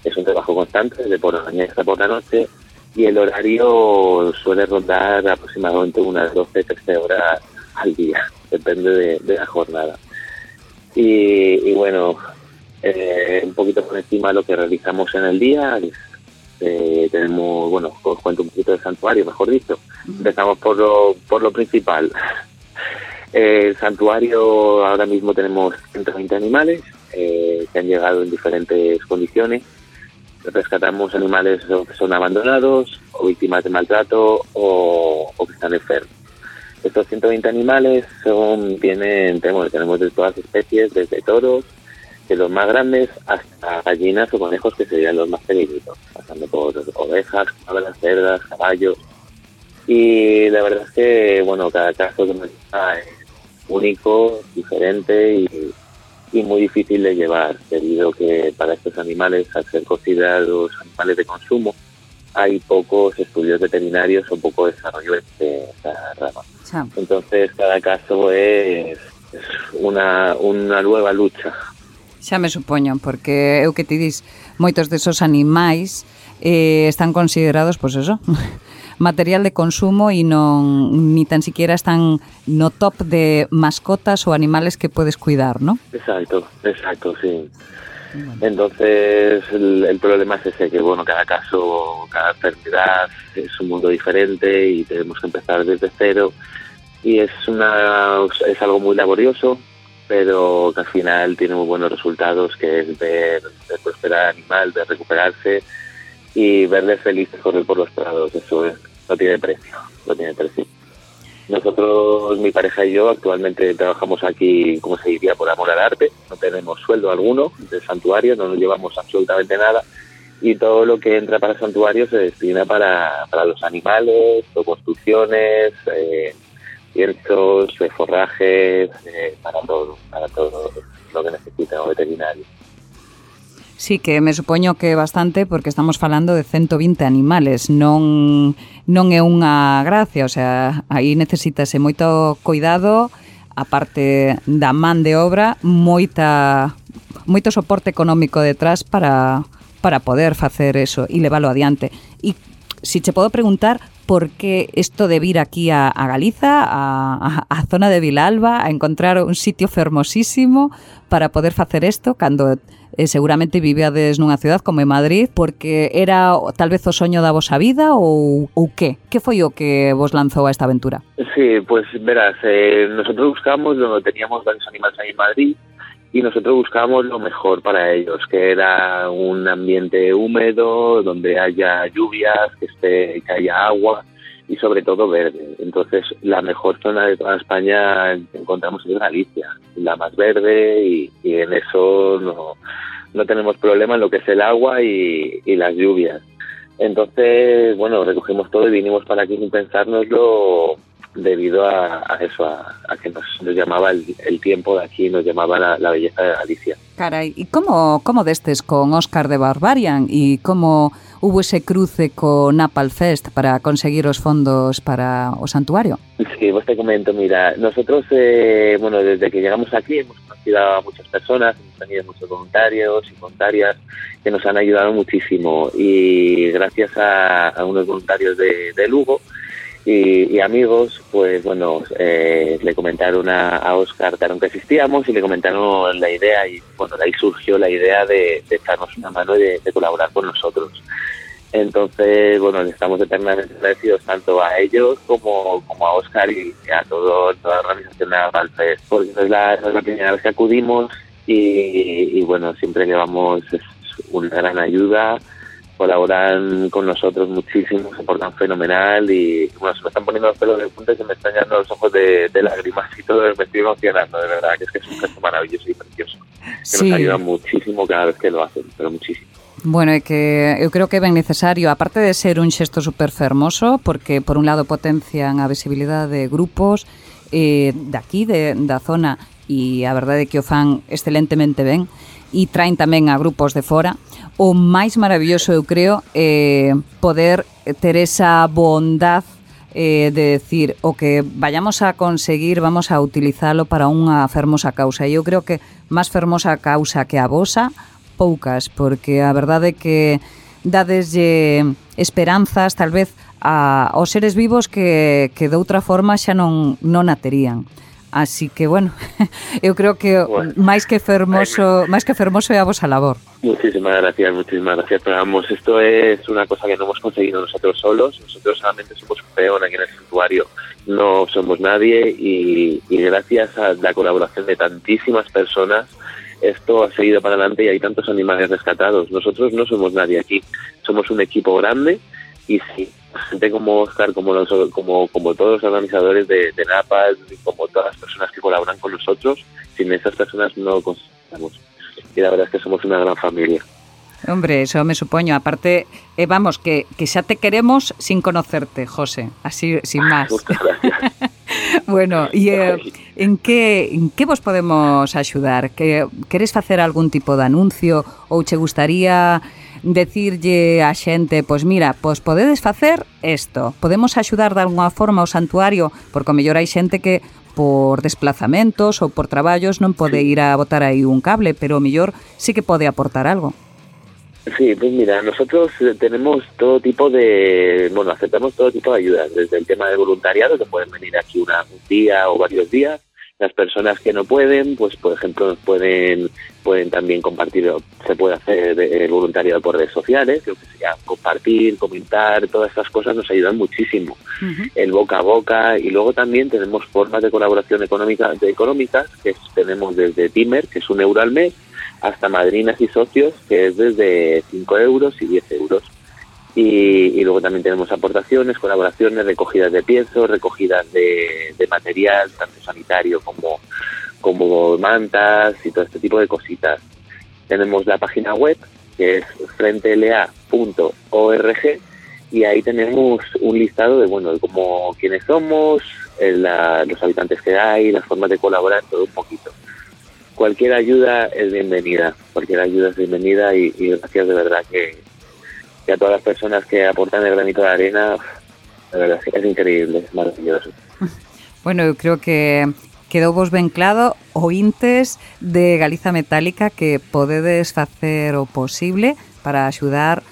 Es un trabajo constante, desde por la mañana hasta por la noche, y el horario suele rondar aproximadamente unas 12, 13 horas al día, depende de, de la jornada. Y bueno, eh, un poquito por encima de lo que realizamos en el día, eh, tenemos, bueno, os cuento un poquito del santuario, mejor dicho. Empezamos por lo, por lo principal. El santuario ahora mismo tenemos 120 animales eh, que han llegado en diferentes condiciones. Rescatamos animales que son abandonados o víctimas de maltrato o, o que están enfermos. Estos 120 animales son tienen tenemos, tenemos de todas las especies, desde toros, de los más grandes, hasta gallinas o conejos que serían los más pequeñitos, pasando por ovejas, cabras, cerdas, caballos. Y la verdad es que, bueno, cada caso que nos está es único, diferente y, y, muy difícil de llevar, debido que para estos animales, al ser considerados animales de consumo, hay pocos estudios veterinarios o poco desarrollo de esta rama. Entonces, cada caso es, es una, una nueva lucha. xa me supoño, porque eu que ti dis, moitos desos animais eh, están considerados, pois pues eso, material de consumo e non ni tan siquiera están no top de mascotas ou animales que podes cuidar, ¿no? Exacto, exacto, sí. Entonces el, el, problema es ese, que bueno, cada caso, cada enfermedad es un mundo diferente y tenemos que empezar desde cero y es una es algo muy laborioso pero que al final tiene muy buenos resultados, que es ver, ver prosperar al animal, ver recuperarse y verle feliz correr por los prados, eso es, no tiene precio, no tiene precio. Nosotros, mi pareja y yo, actualmente trabajamos aquí, como se diría, por amor al arte, no tenemos sueldo alguno del santuario, no nos llevamos absolutamente nada y todo lo que entra para el santuario se destina para, para los animales, construcciones, eh, ciertos, de forrajes, eh, para todo, para todo lo que necesita o veterinario. Sí, que me supoño que bastante porque estamos falando de 120 animales, non, non é unha gracia, o sea, aí necesítase moito cuidado, a parte da man de obra, moita moito soporte económico detrás para, para poder facer eso e leválo adiante. E se che podo preguntar porque isto de vir aquí a, a Galiza, a, a, a zona de Vilalba, a encontrar un sitio fermosísimo para poder facer isto cando eh, seguramente viveades nunha cidade como en Madrid porque era tal vez o soño da vosa vida ou, ou que? Que foi o que vos lanzou a esta aventura? Sí, pues verás, eh, nosotros buscamos donde teníamos varios animales aí en Madrid y nosotros buscábamos lo mejor para ellos, que era un ambiente húmedo, donde haya lluvias, que, esté, que haya agua y sobre todo verde. Entonces, la mejor zona de toda España encontramos en Galicia, la más verde y, en eso no, no tenemos problema en lo que es el agua y, y las lluvias. Entonces, bueno, recogimos todo y vinimos para aquí sin pensárnoslo debido a, a eso, a, a, que nos, nos llamaba el, el, tiempo de aquí, nos llamaba la, la belleza de Galicia. Caray, ¿y cómo, cómo destes con Óscar de Barbarian y cómo hubo ese cruce con Napal Fest para conseguir os fondos para o santuario? Sí, vos te comento, mira, nosotros, eh, bueno, desde que llegamos aquí hemos conocido a muchas personas, hemos tenido muchos voluntarios y voluntarias que nos han ayudado muchísimo y gracias a, a unos voluntarios de, de Lugo, y, y, amigos, pues bueno, eh, le comentaron a, a Oscar que existíamos y le comentaron la idea y bueno, ahí surgió la idea de, de echarnos una mano y de, de, colaborar con nosotros. Entonces, bueno, estamos eternamente agradecidos tanto a ellos como, como a Oscar y a todo, toda la organización de Valfest, porque no es, la, es la primera vez que acudimos y bueno, siempre llevamos una gran ayuda colaboran con nosotros muchísimo, se portan fenomenal y bueno, se me están poniendo los pelos de punta y se me están llenando los ojos de, de lágrimas y todo, me estoy emocionando, de verdad, que es que es un gesto maravilloso y precioso, que sí. nos ayuda muchísimo cada vez que lo hacen, pero muchísimo. Bueno, é que eu creo que é ben necesario, aparte de ser un xesto super fermoso, porque por un lado potencian a visibilidade de grupos eh, daqui, de, da zona, e a verdade é que o fan excelentemente ben, e traen tamén a grupos de fora, o máis maravilloso, eu creo, eh, poder ter esa bondad eh, de decir o que vayamos a conseguir vamos a utilizalo para unha fermosa causa. E eu creo que máis fermosa causa que a vosa, poucas, porque a verdade é que dadeslle esperanzas, tal vez, a, aos seres vivos que, que de outra forma xa non, non aterían. terían. Así que, bueno, eu creo que bueno, máis que fermoso, máis que fermoso é a vosa labor. Muchísimas gracias, muchísimas gracias. Pero vamos, esto es una cosa que no hemos conseguido nosotros solos. Nosotros solamente somos un peón aquí en el santuario. No somos nadie y, y gracias a la colaboración de tantísimas personas esto ha seguido para adelante y hay tantos animales rescatados. Nosotros no somos nadie aquí. Somos un equipo grande y sí, gente como Oscar, como, los, como, como todos los organizadores de, de NAPAS, como todas las personas que colaboran con nosotros, sin esas personas no conseguimos. Y la verdad es que somos una gran familia. Hombre, eso me supoño. Aparte, eh, vamos, que, que xa te queremos sin conocerte, José. Así, sin más. bueno, e eh, en que en que vos podemos axudar? Que queres facer algún tipo de anuncio ou che gustaría decirlle a xente, pois mira, pois podedes facer isto. Podemos axudar de alguna forma ao santuario, porque o mellor hai xente que por desplazamentos ou por traballos non pode ir a botar aí un cable, pero o mellor sí que pode aportar algo. Sí, pues mira, nosotros eh, tenemos todo tipo de, bueno, aceptamos todo tipo de ayudas, desde el tema de voluntariado, que pueden venir aquí una, un día o varios días, las personas que no pueden, pues por ejemplo pueden pueden también compartir, se puede hacer el voluntariado por redes sociales, lo que sea, compartir, comentar, todas estas cosas nos ayudan muchísimo. Uh -huh. El boca a boca y luego también tenemos formas de colaboración económica, de económicas que tenemos desde Timer, que es un euro al mes, hasta madrinas y socios, que es desde 5 euros y 10 euros. Y, luego también tenemos aportaciones, colaboraciones, recogidas de pienso, recogidas de, material, tanto sanitario como, como mantas y todo este tipo de cositas. Tenemos la página web, que es frentela.org, y ahí tenemos un listado de, bueno, de cómo, quiénes somos, la, los habitantes que hay, las formas de colaborar, todo un poquito cualquier ayuda es bienvenida, cualquier ayuda es bienvenida y, y gracias de verdad que, y a todas las personas que aportan el granito de arena, la verdad es que es increíble, es maravilloso. Bueno, eu creo que quedou vos ben claro ointes de Galiza Metálica que podedes facer o posible para axudar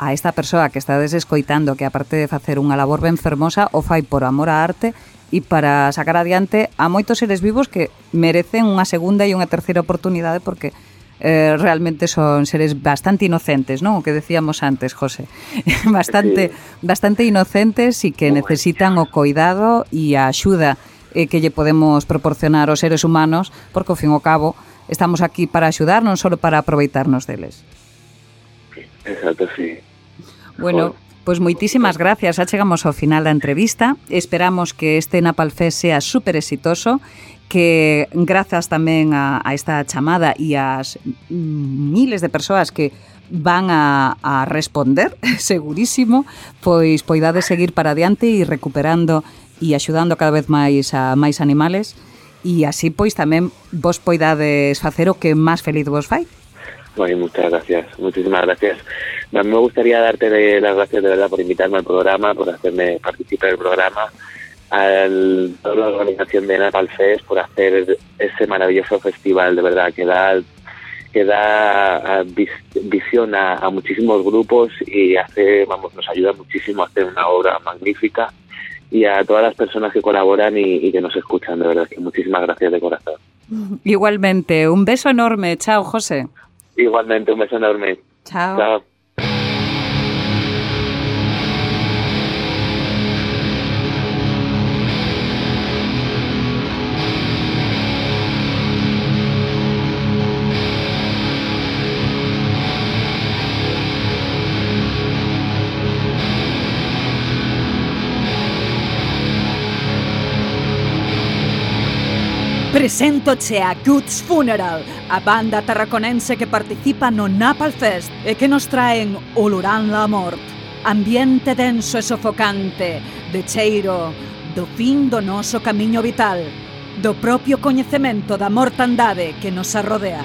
a esta persoa que estades escoitando que aparte de facer unha labor ben fermosa o fai por amor á arte e para sacar adiante a moitos seres vivos que merecen unha segunda e unha terceira oportunidade porque eh, realmente son seres bastante inocentes, ¿no? O Que decíamos antes, José. bastante, sí. bastante inocentes e que necesitan o coidado e a axuda eh, que lle podemos proporcionar aos seres humanos, porque ao fin ao cabo estamos aquí para axudar, non só para aproveitarnos deles. Exacto, sí. Bueno, Pois moitísimas gracias, xa chegamos ao final da entrevista. Esperamos que este Napalfest sea super exitoso que grazas tamén a, a esta chamada e ás miles de persoas que van a, a responder, segurísimo, pois poidades seguir para adiante e recuperando e axudando cada vez máis a máis animales e así pois tamén vos poidades facer o que máis feliz vos fai. Bueno, muchas gracias, muchísimas gracias. Me gustaría darte las gracias de verdad por invitarme al programa, por hacerme participar del programa a toda la organización de Napal Fest por hacer ese maravilloso festival, de verdad, que da, que da a, vis- visión a, a muchísimos grupos y hace, vamos, nos ayuda muchísimo a hacer una obra magnífica y a todas las personas que colaboran y, y que nos escuchan, de verdad, que muchísimas gracias de corazón. Igualmente, un beso enorme. Chao, José. Igualmente, un beso enorme. Chao. Chao. Preséntoche a Goods Funeral, a banda tarraconense que participa no Napal Fest e que nos traen Olorán la Mort. Ambiente denso e sofocante, de cheiro, do fin do noso camiño vital, do propio coñecemento da mortandade que nos arrodea.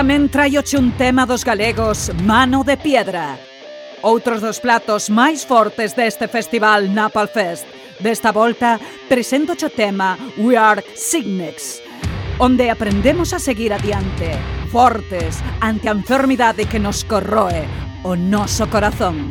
Tamén traioche un tema dos galegos, Mano de Piedra. Outros dos platos máis fortes deste festival Napalfest. Desta volta, presento o tema We Are Signex, onde aprendemos a seguir adiante, fortes, ante a enfermidade que nos corroe, o noso corazón.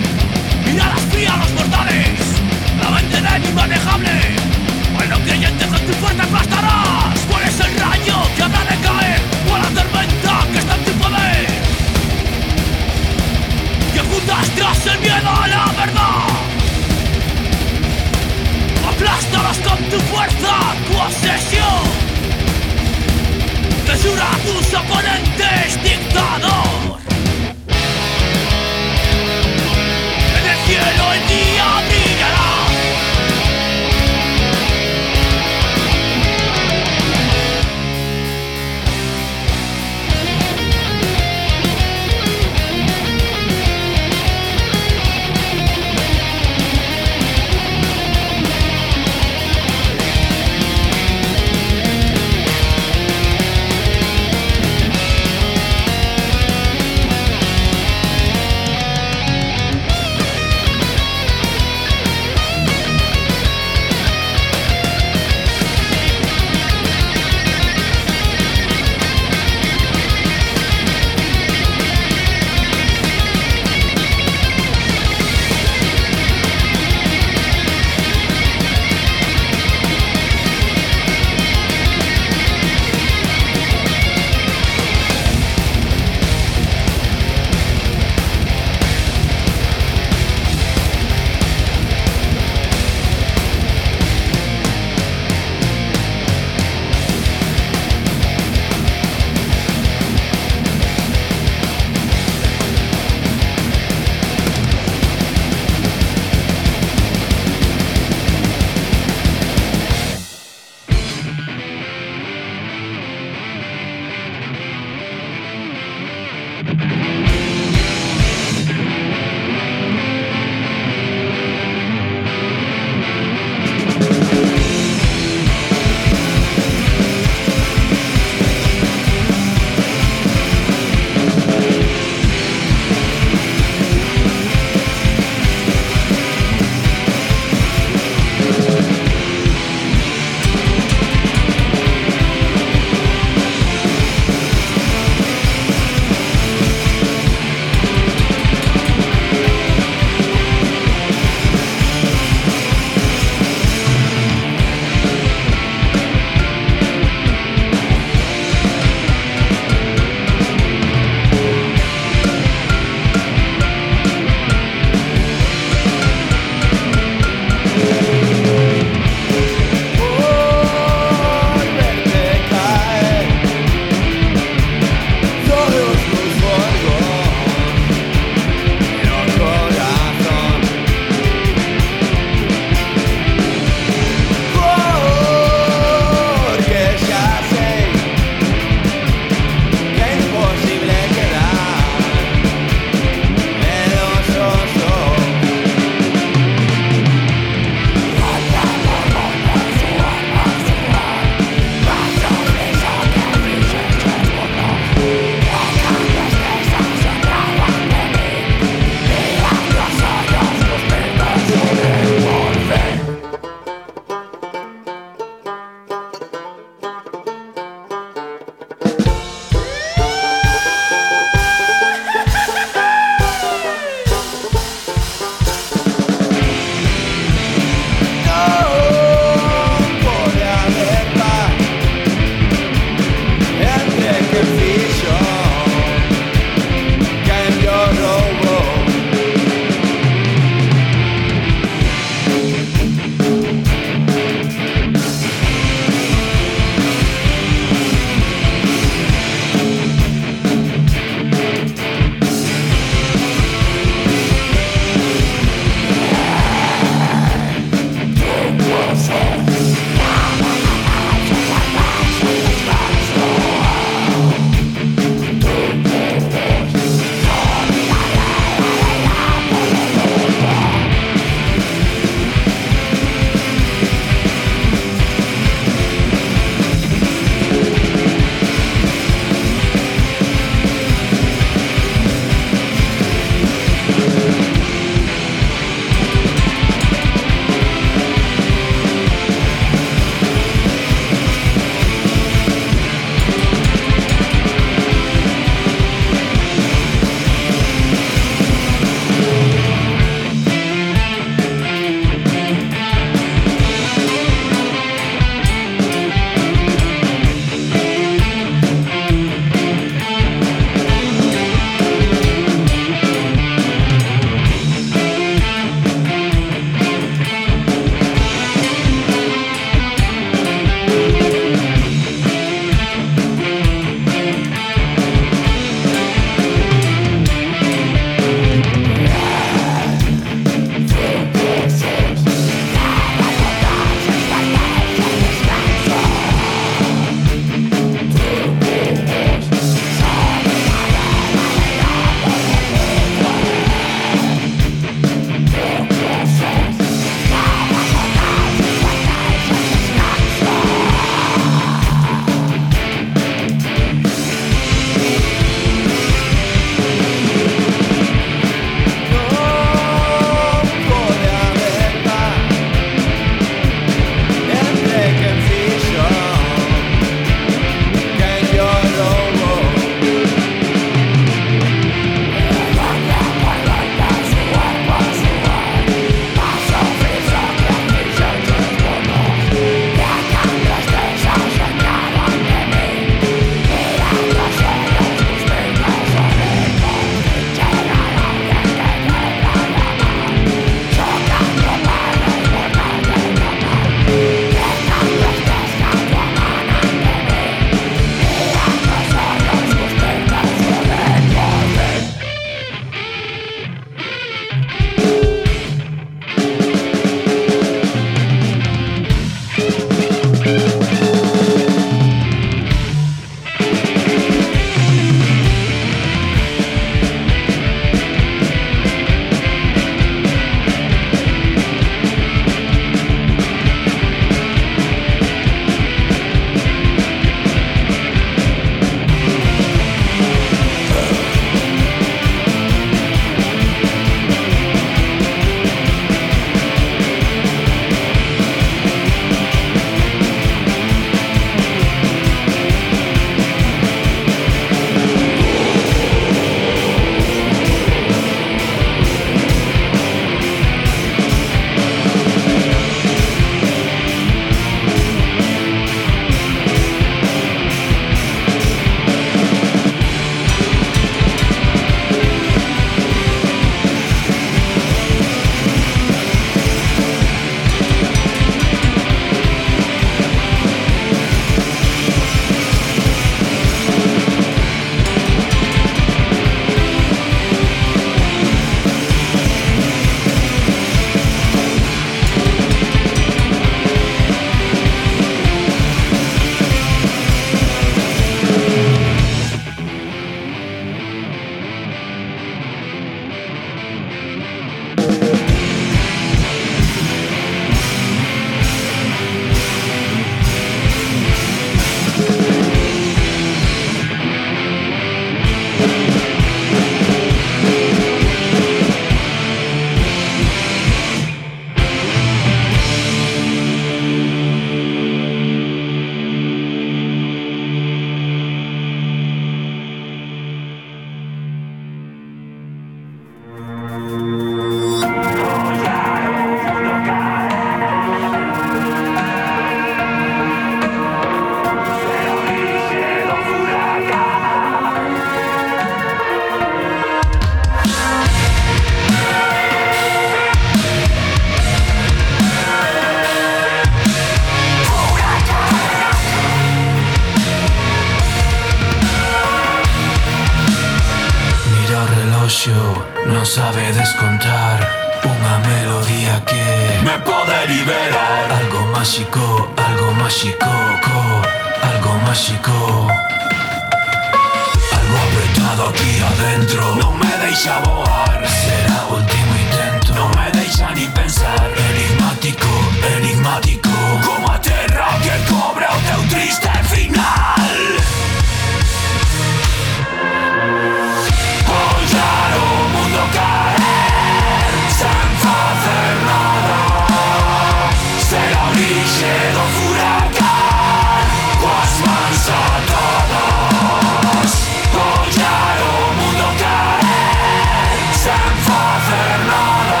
hacer nada,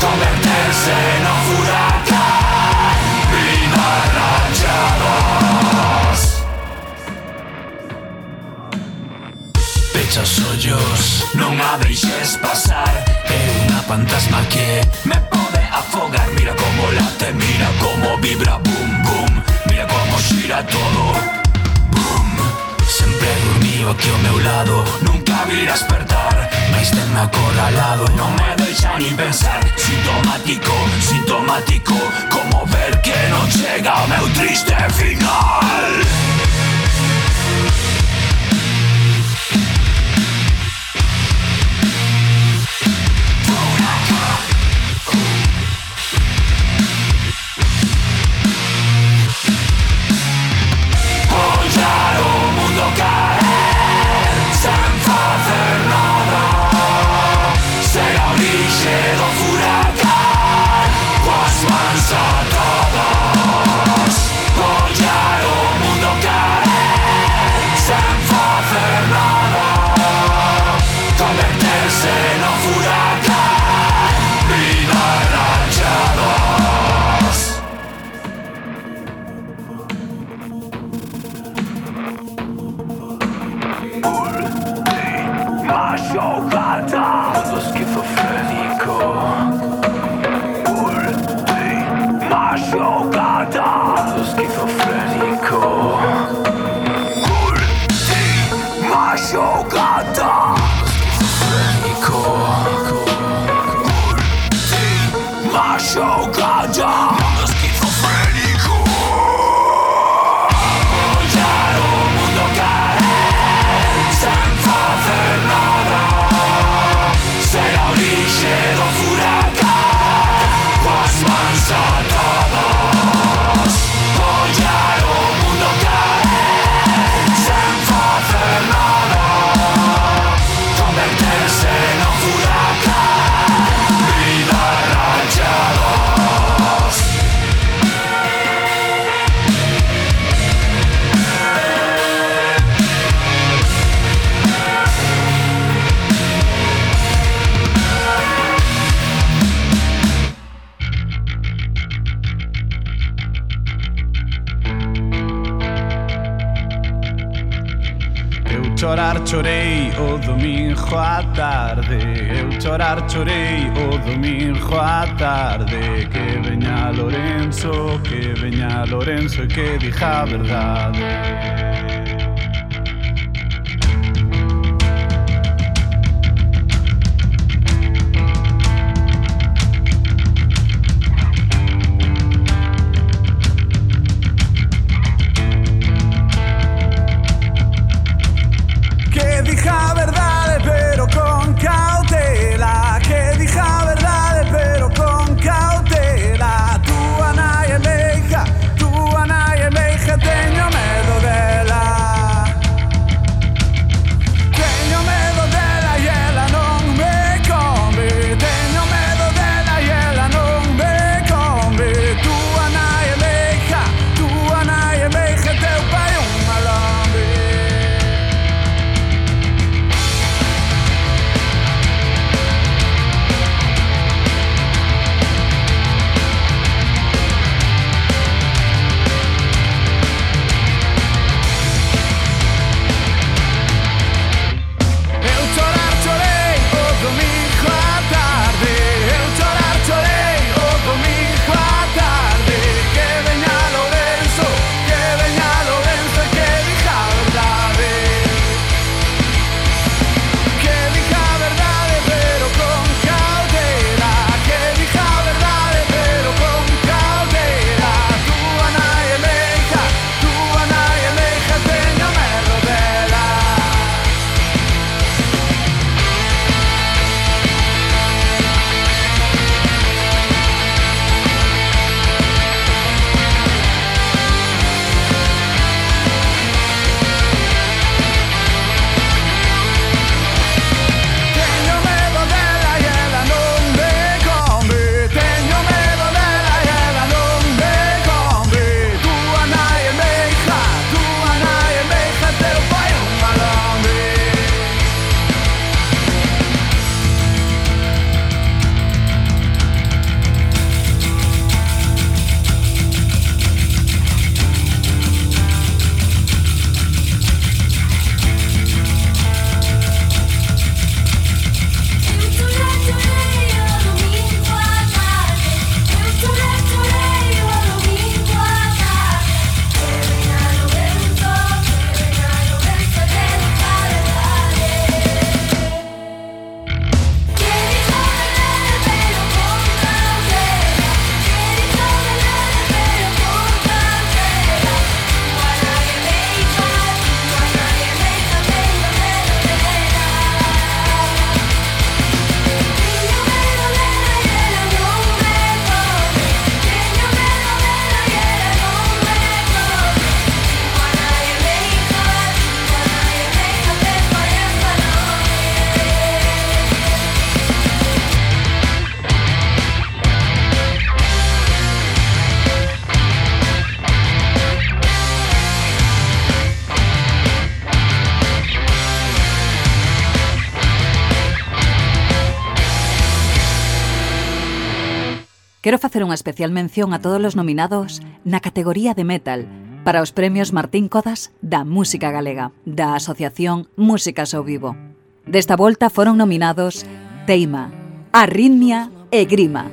convertirse en un. Pechos hoyos, no me deixes pasar, es una fantasma que me puede afogar. Mira cómo late, mira cómo vibra, boom, boom, mira cómo gira todo. Boom, siempre dormido aquí a meu lado, nunca vi despertar mais tenme acorralado Non me deixa ni pensar. Sintomático, sintomático Como ver que non chega o meu triste final o domingo à tarde. Eu chorar chorei o domingo à tarde. Que veña Lorenzo, que veña Lorenzo e que diga a verdade Quero facer unha especial mención a todos os nominados na categoría de metal para os premios Martín Codas da Música Galega, da Asociación Músicas ao Vivo. Desta volta foron nominados Teima, Arritmia e Grima.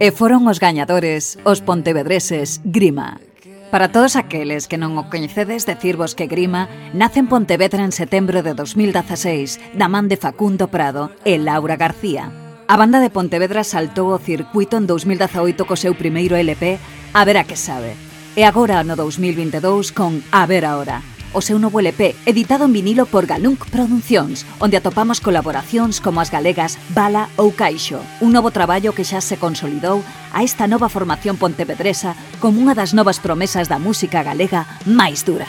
E foron os gañadores, os pontevedreses Grima. Para todos aqueles que non o coñecedes, decirvos que Grima nace en Pontevedra en setembro de 2016 da man de Facundo Prado e Laura García. A banda de Pontevedra saltou o circuito en 2018 co seu primeiro LP A ver a que sabe E agora no 2022 con A ver ahora O seu novo LP editado en vinilo por Galunk Produccións Onde atopamos colaboracións como as galegas Bala ou Caixo Un novo traballo que xa se consolidou a esta nova formación pontevedresa Como unha das novas promesas da música galega máis dura.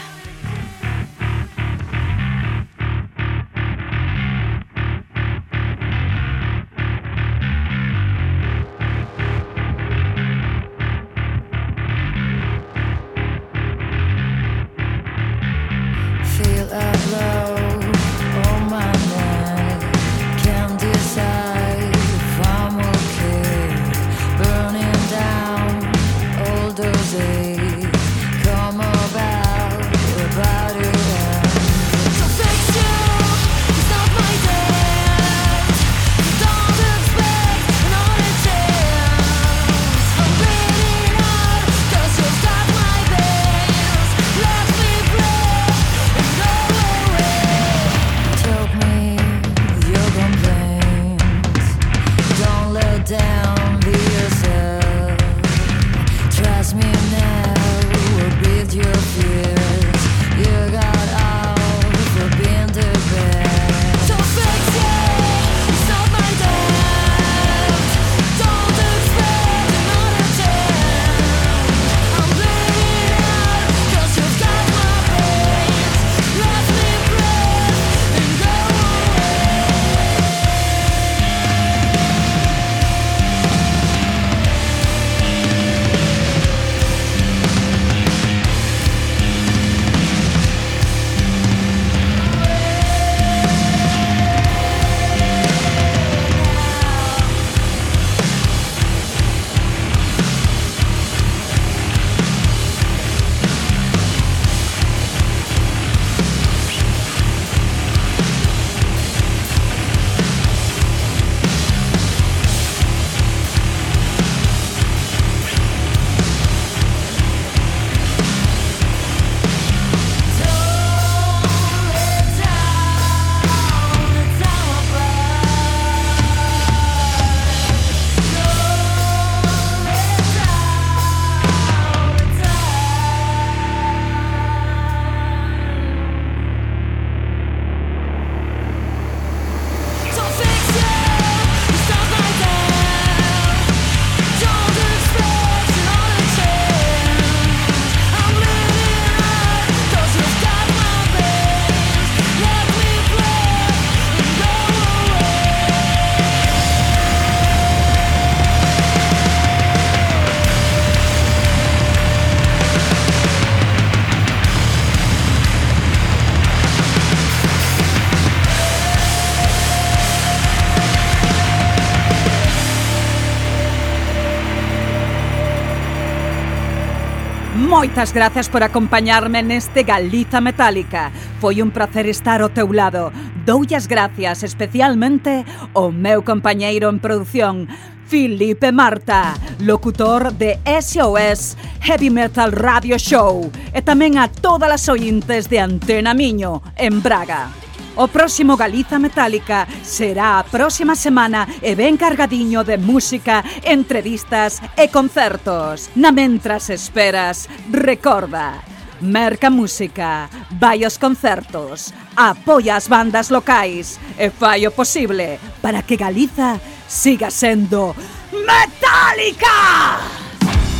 Moitas grazas por acompañarme neste Galiza Metálica. Foi un placer estar ao teu lado. Doullas gracias especialmente ao meu compañeiro en produción, Filipe Marta, locutor de SOS Heavy Metal Radio Show e tamén a todas as ointes de Antena Miño en Braga. O próximo Galiza Metálica será a próxima semana e ben cargadiño de música, entrevistas e concertos. Na mentras esperas, recorda, merca música, vai aos concertos, apoia as bandas locais e fai o posible para que Galiza siga sendo metálica.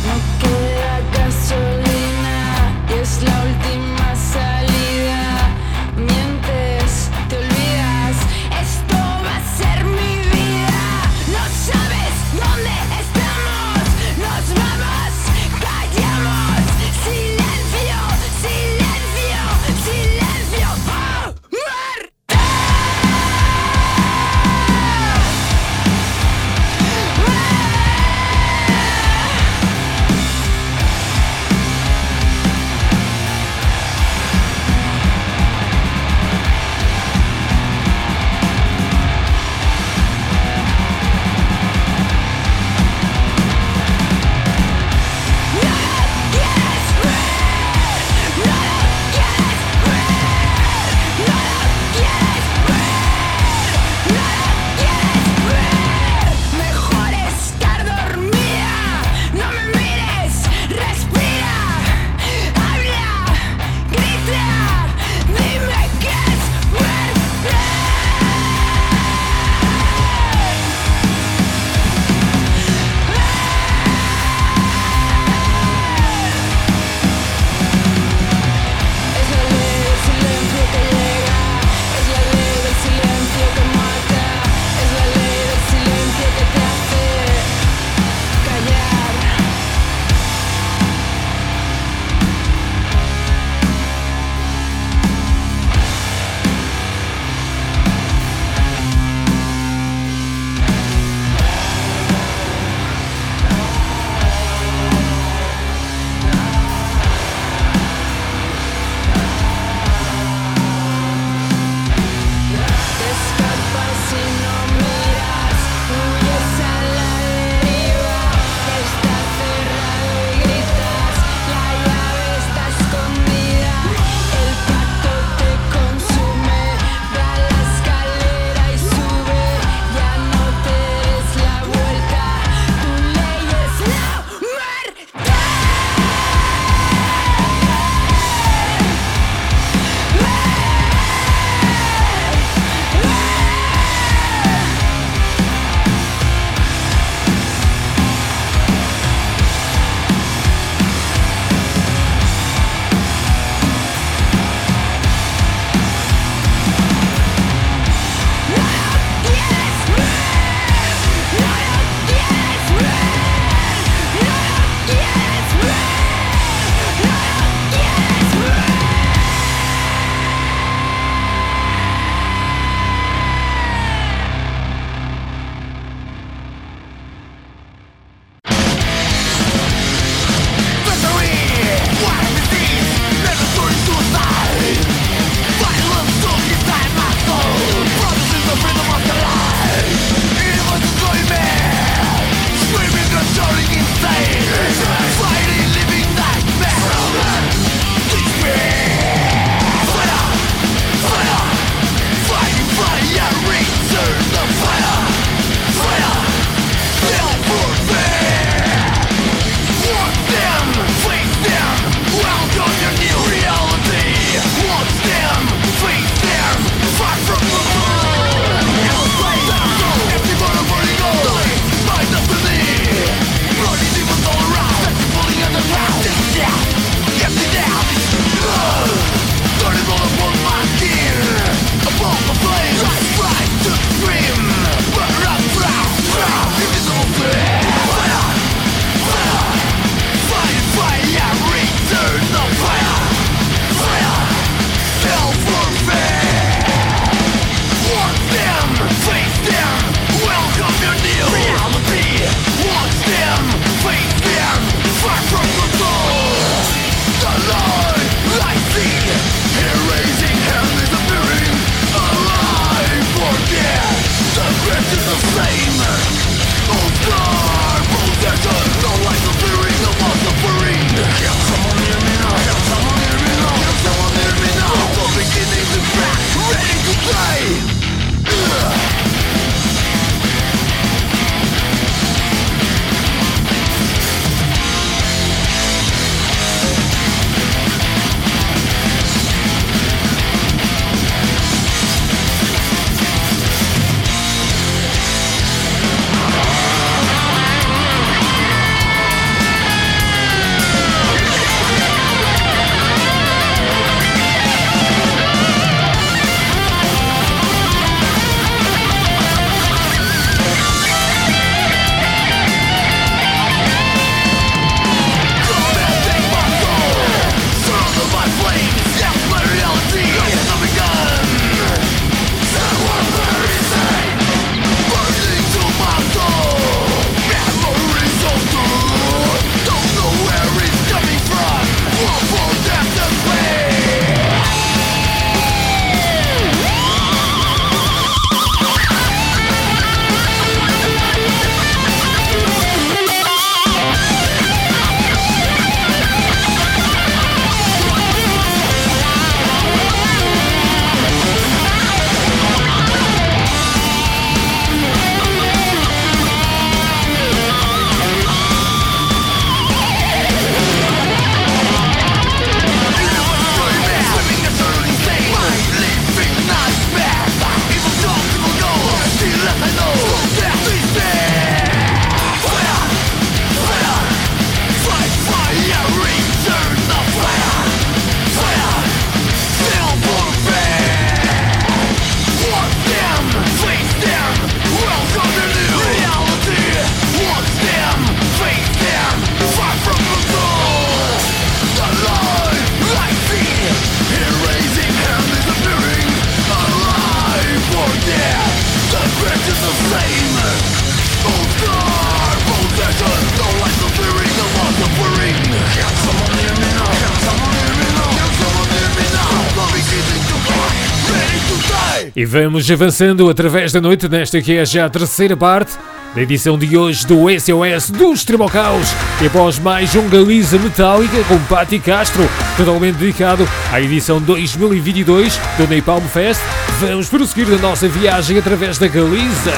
No queda gasolina es la vamos avançando através da noite nesta que é já a terceira parte da edição de hoje do SOS dos Trimocaus. E após mais um Galiza Metálica com Patti Castro, totalmente dedicado à edição 2022 do Napalm Fest, vamos prosseguir a nossa viagem através da Galiza.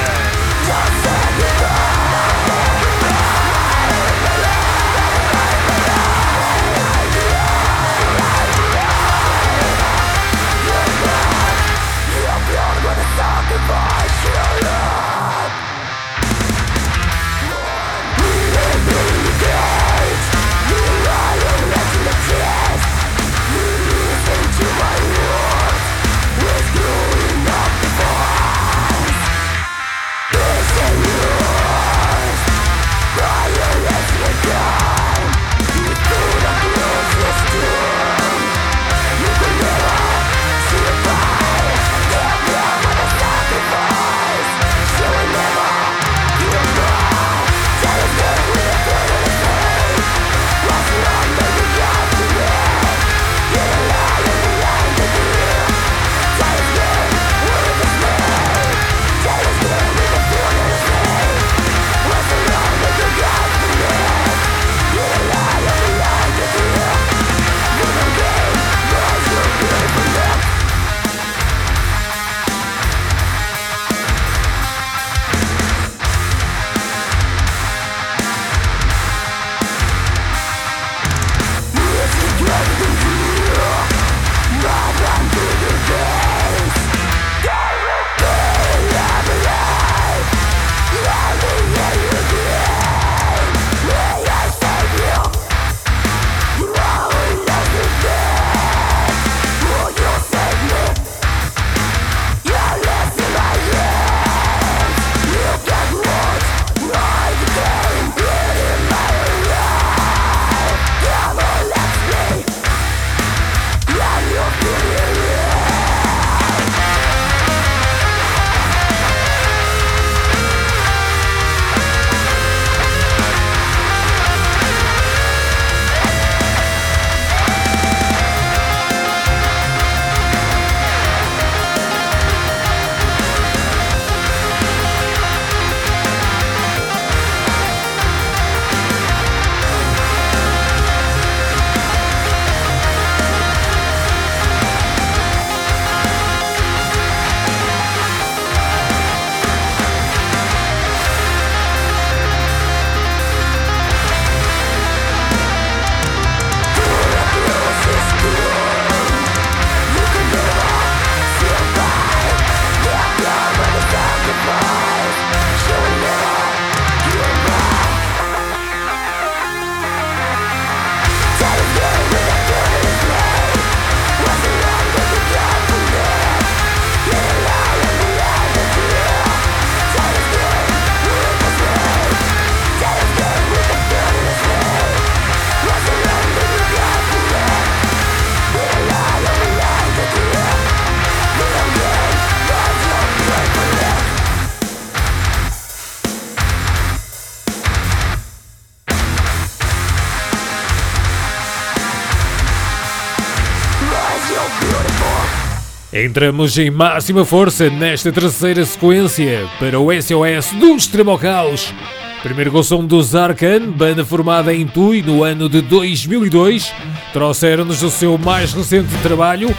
Entramos em máxima força nesta terceira sequência para o SOS do Extremo Caos. Primeiro som dos Arcan, banda formada em Tui no ano de 2002, trouxeram-nos o seu mais recente trabalho,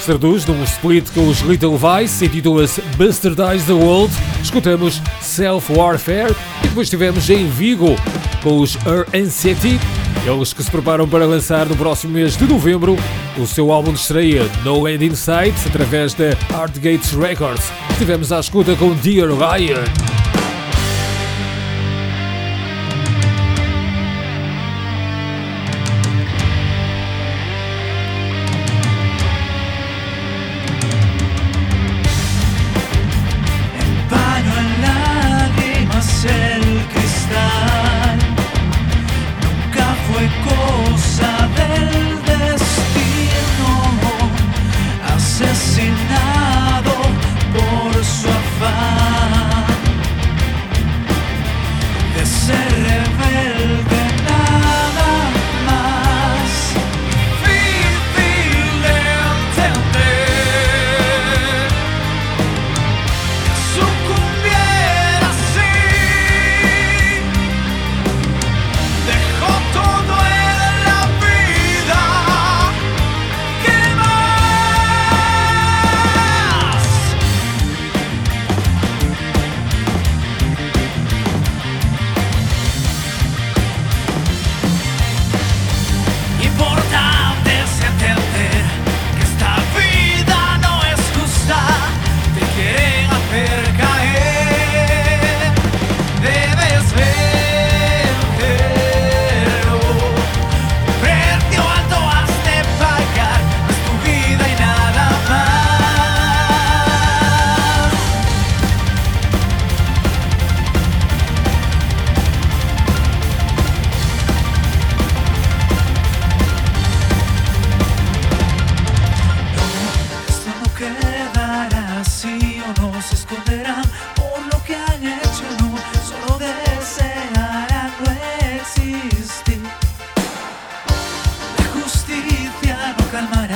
Sarduz, num split com os Little Vice, intitula-se Bastardize the World. Escutamos Self Warfare e depois estivemos em Vigo com os Ur City eles que se preparam para lançar no próximo mês de novembro o seu álbum de estreia No End in Sight através da Art Gates Records. Estivemos à escuta com Dear Ryan. calma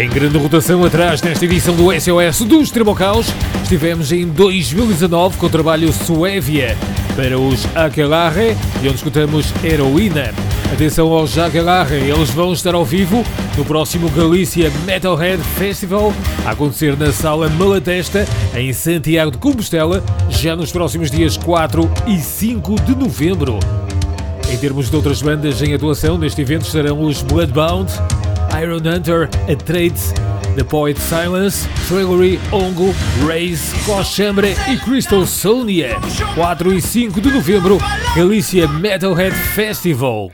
Em grande rotação atrás nesta edição do SOS do Extremo estivemos em 2019 com o trabalho Suévia para os Aquelarre e onde escutamos Heroína. Atenção aos Aquelarre, eles vão estar ao vivo no próximo Galícia Metalhead Festival, a acontecer na Sala Malatesta, em Santiago de Compostela, já nos próximos dias 4 e 5 de novembro. Em termos de outras bandas em atuação, neste evento estarão os Bloodbound, Iron Hunter, Atreides, The Poet Silence, Treasury, Ongo, Race, Cochambre e Crystal Sonia. 4 e 5 de novembro, Galícia Metalhead Festival.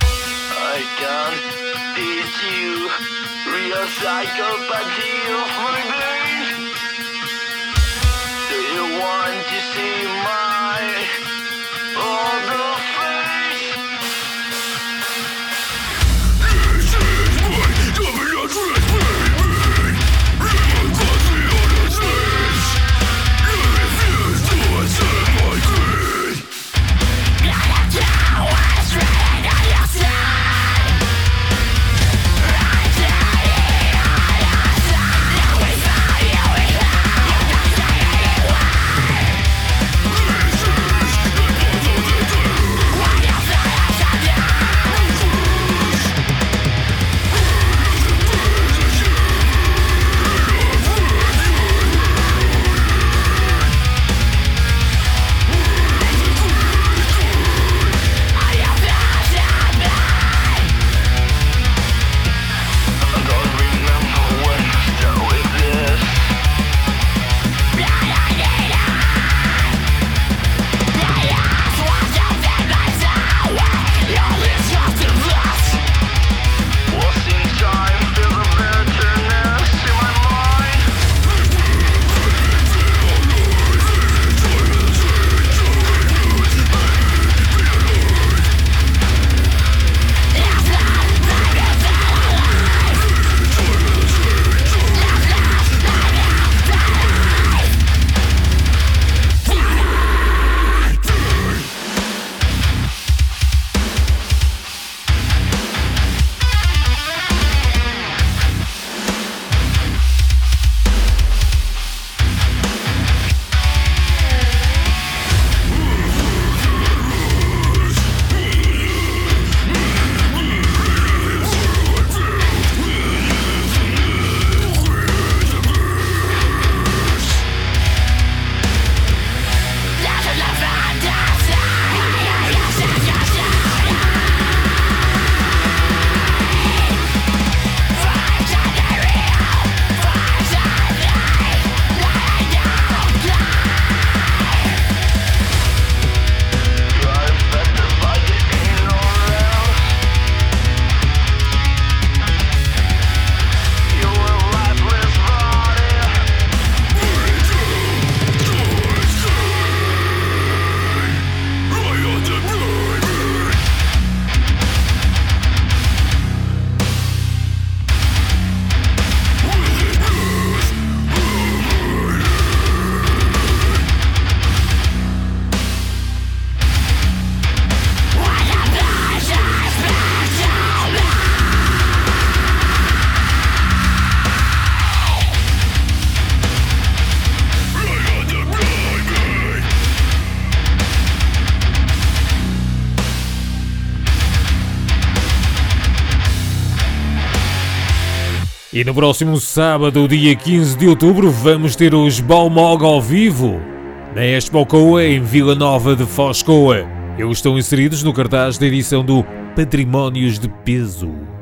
E no próximo sábado, dia 15 de outubro, vamos ter os Balmog ao vivo na Expo Coa, em Vila Nova de Foz Coa. Eles estão inseridos no cartaz da edição do Patrimónios de Peso.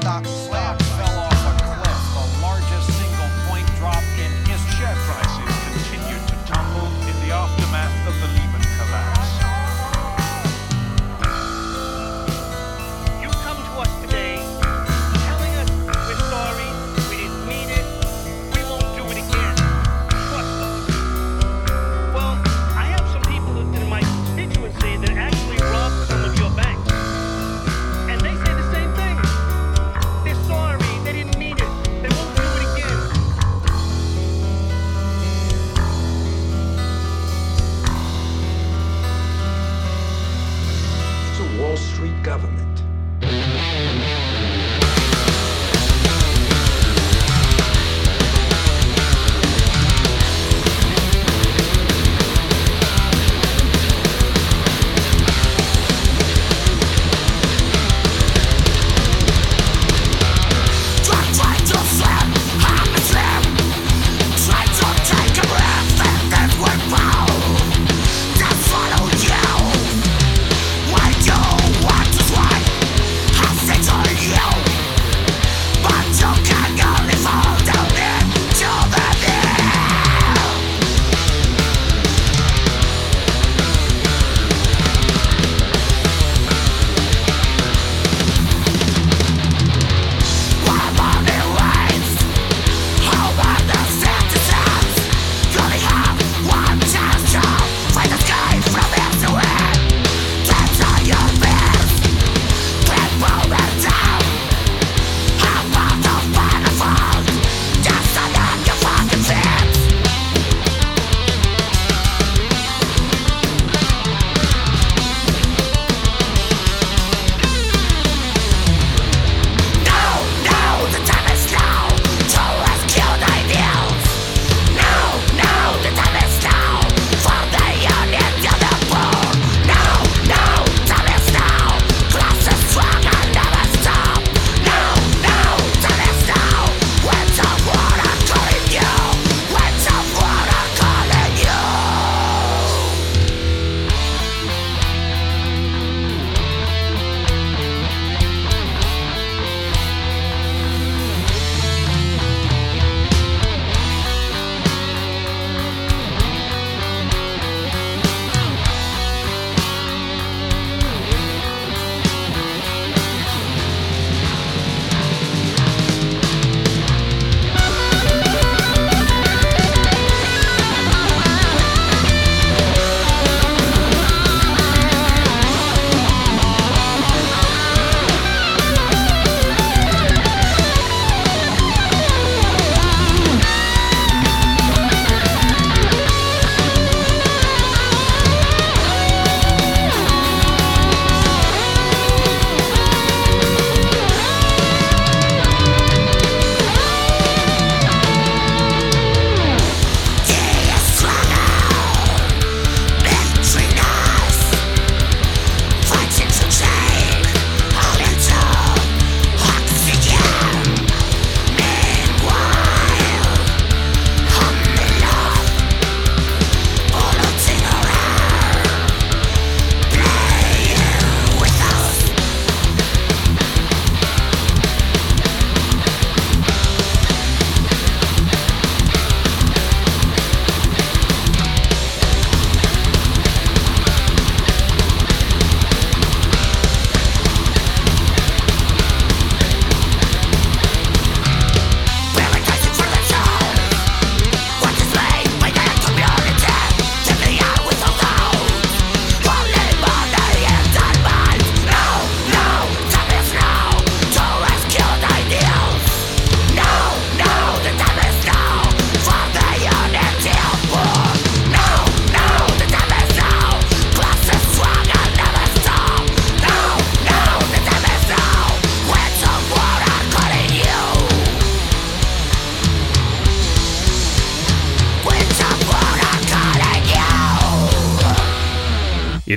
Stocks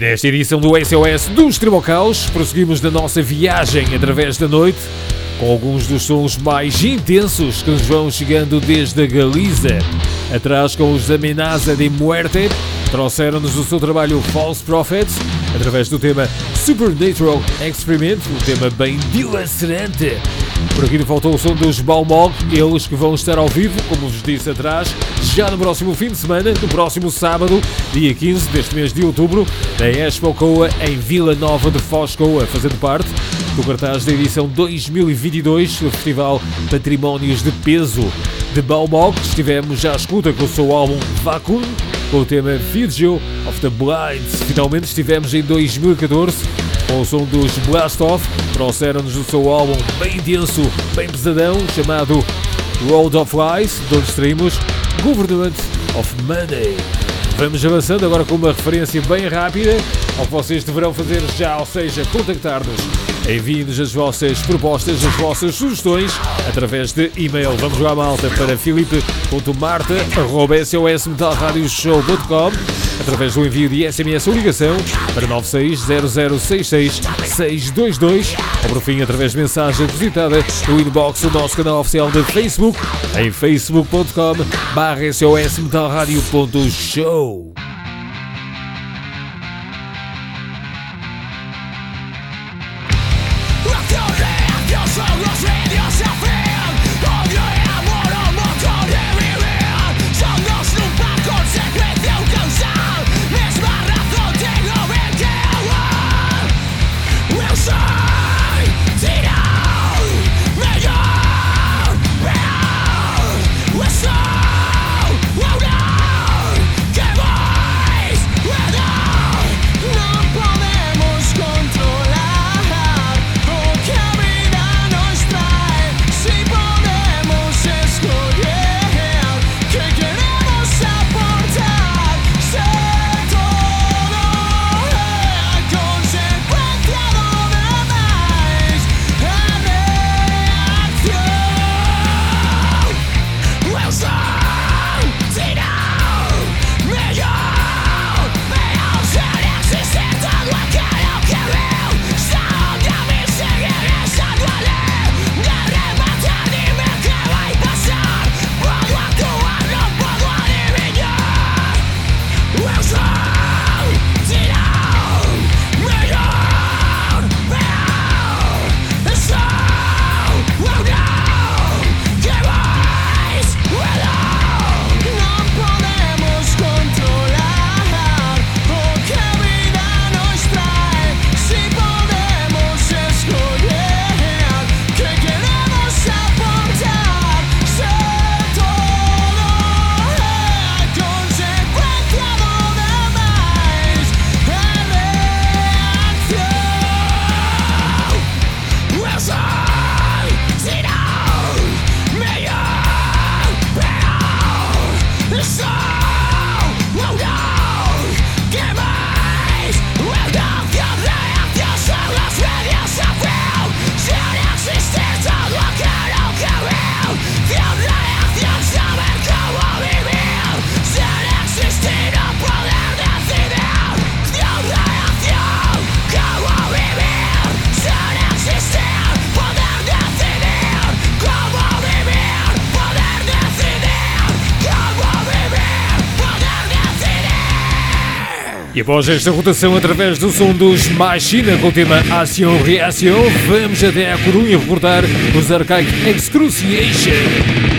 nesta edição do SOS do Extremo Caos, prosseguimos na nossa viagem através da noite com alguns dos sons mais intensos que nos vão chegando desde a Galiza. Atrás com os Amenaza de Muerte, trouxeram-nos o seu trabalho False Prophets, através do tema Supernatural Experiment, um tema bem dilacerante. Por aqui faltou o som dos Balmog, eles que vão estar ao vivo, como vos disse atrás, já no próximo fim de semana, no próximo sábado, dia 15 deste mês de outubro, na Expo Coa, em Vila Nova de Foz Coa, fazendo parte do cartaz da edição 2022 do Festival Patrimónios de Peso de Balmog. Estivemos já à escuta com o seu álbum Vacuum, com o tema Video of the Blinds. Finalmente estivemos em 2014 com o som dos Blast Off, trouxeram-nos o seu álbum bem denso, bem pesadão, chamado Road of Lies, de onde extraímos Government of Money. Vamos avançando agora com uma referência bem rápida ao que vocês deverão fazer já, ou seja, contactar-nos. Enviem-nos as vossas propostas, as vossas sugestões através de e-mail. Vamos lá, malta, para filipe.marta.sosmetalradioshow.com através do envio de SMS ou ligação para 960066622 ou por fim através de mensagem depositada no inbox do nosso canal oficial de Facebook em facebook.com barra sosmetalradio.show após esta rotação através do som dos Machina com o tema Ação Reação, vamos até a Corunha recordar os Archaic Excruciation.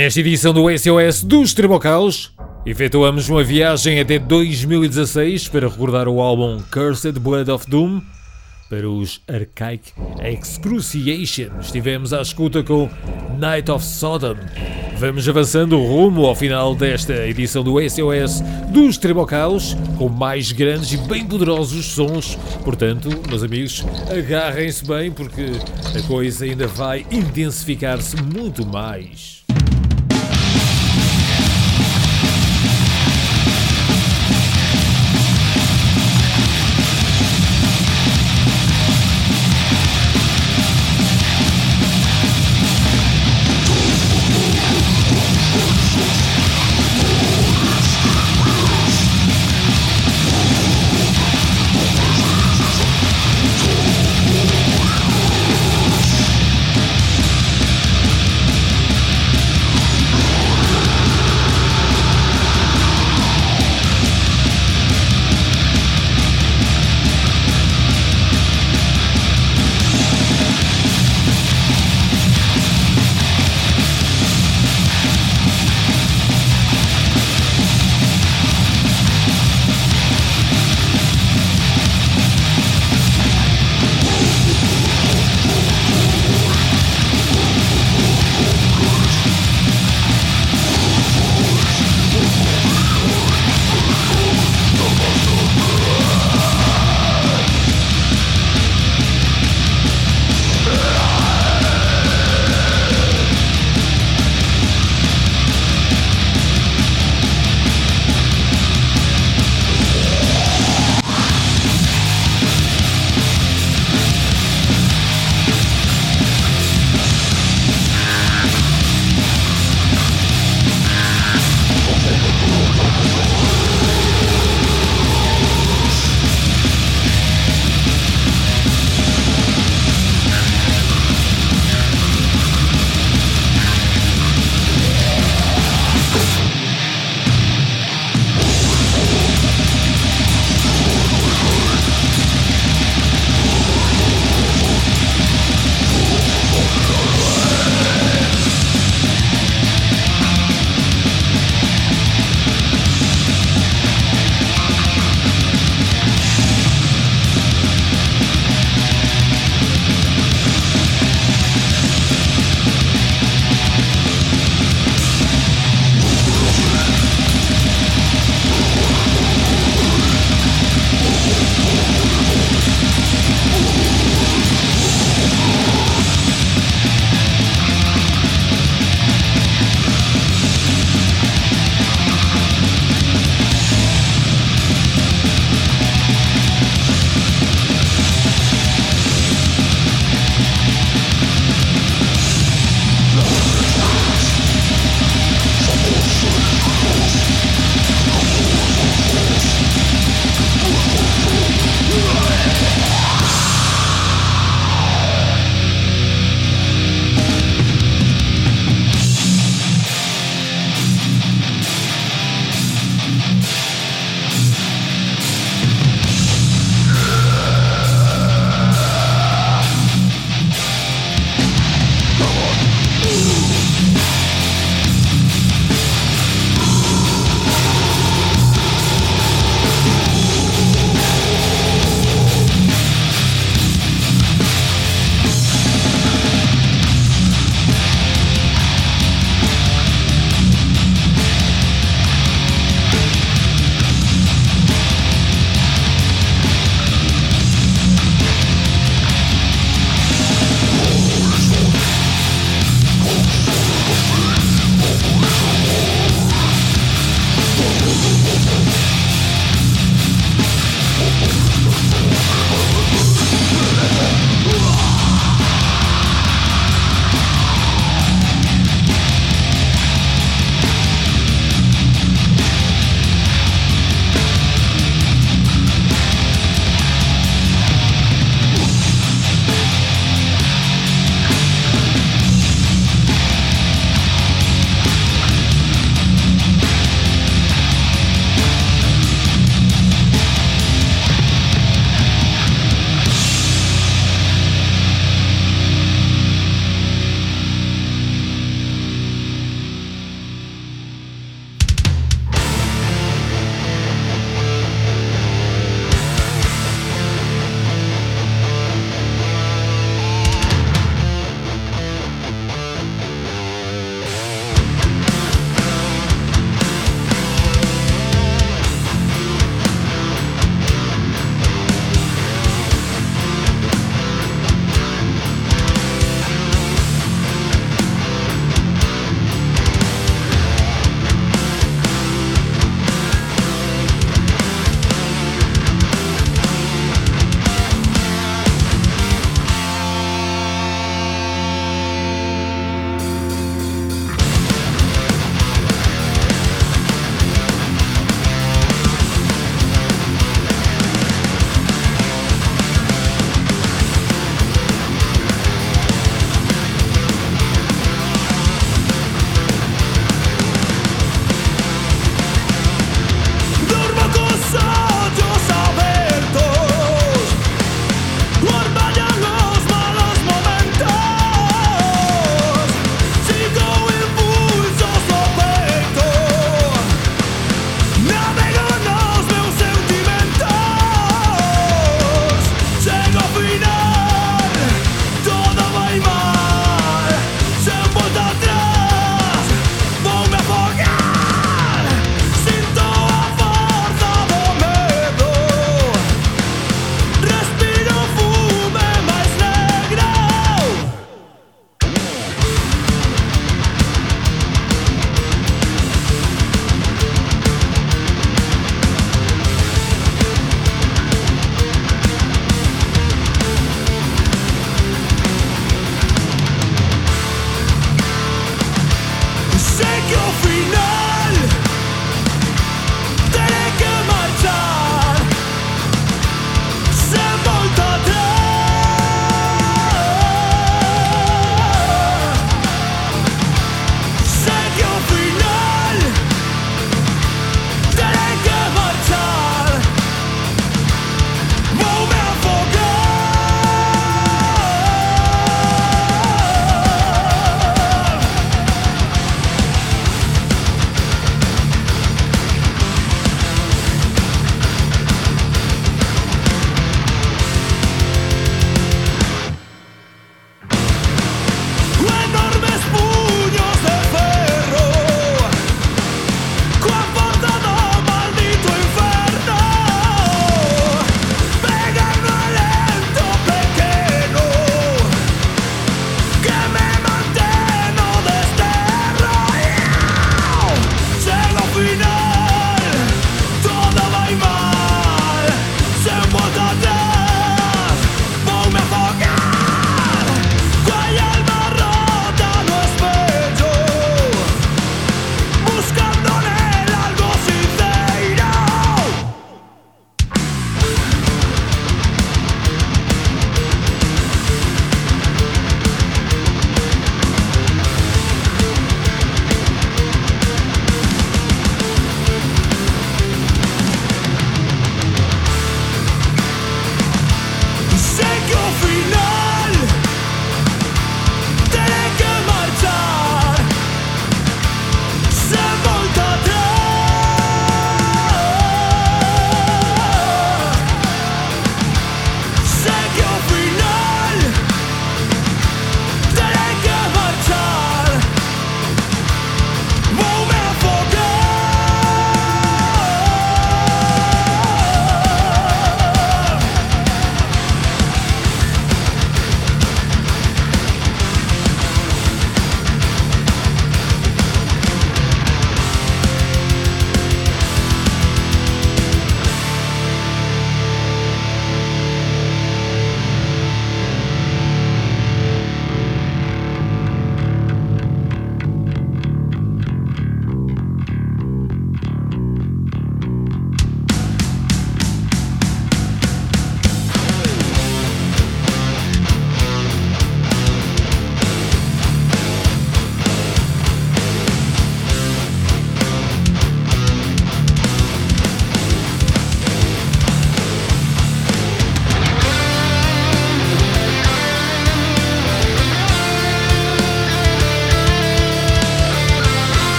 Nesta edição do SOS dos Trebocaus, efetuamos uma viagem até 2016 para recordar o álbum Cursed Blood of Doom. Para os Archaic Excruciation, estivemos à escuta com Night of Sodom. Vamos avançando rumo ao final desta edição do SOS dos Trebocaus, com mais grandes e bem poderosos sons. Portanto, meus amigos, agarrem-se bem porque a coisa ainda vai intensificar-se muito mais.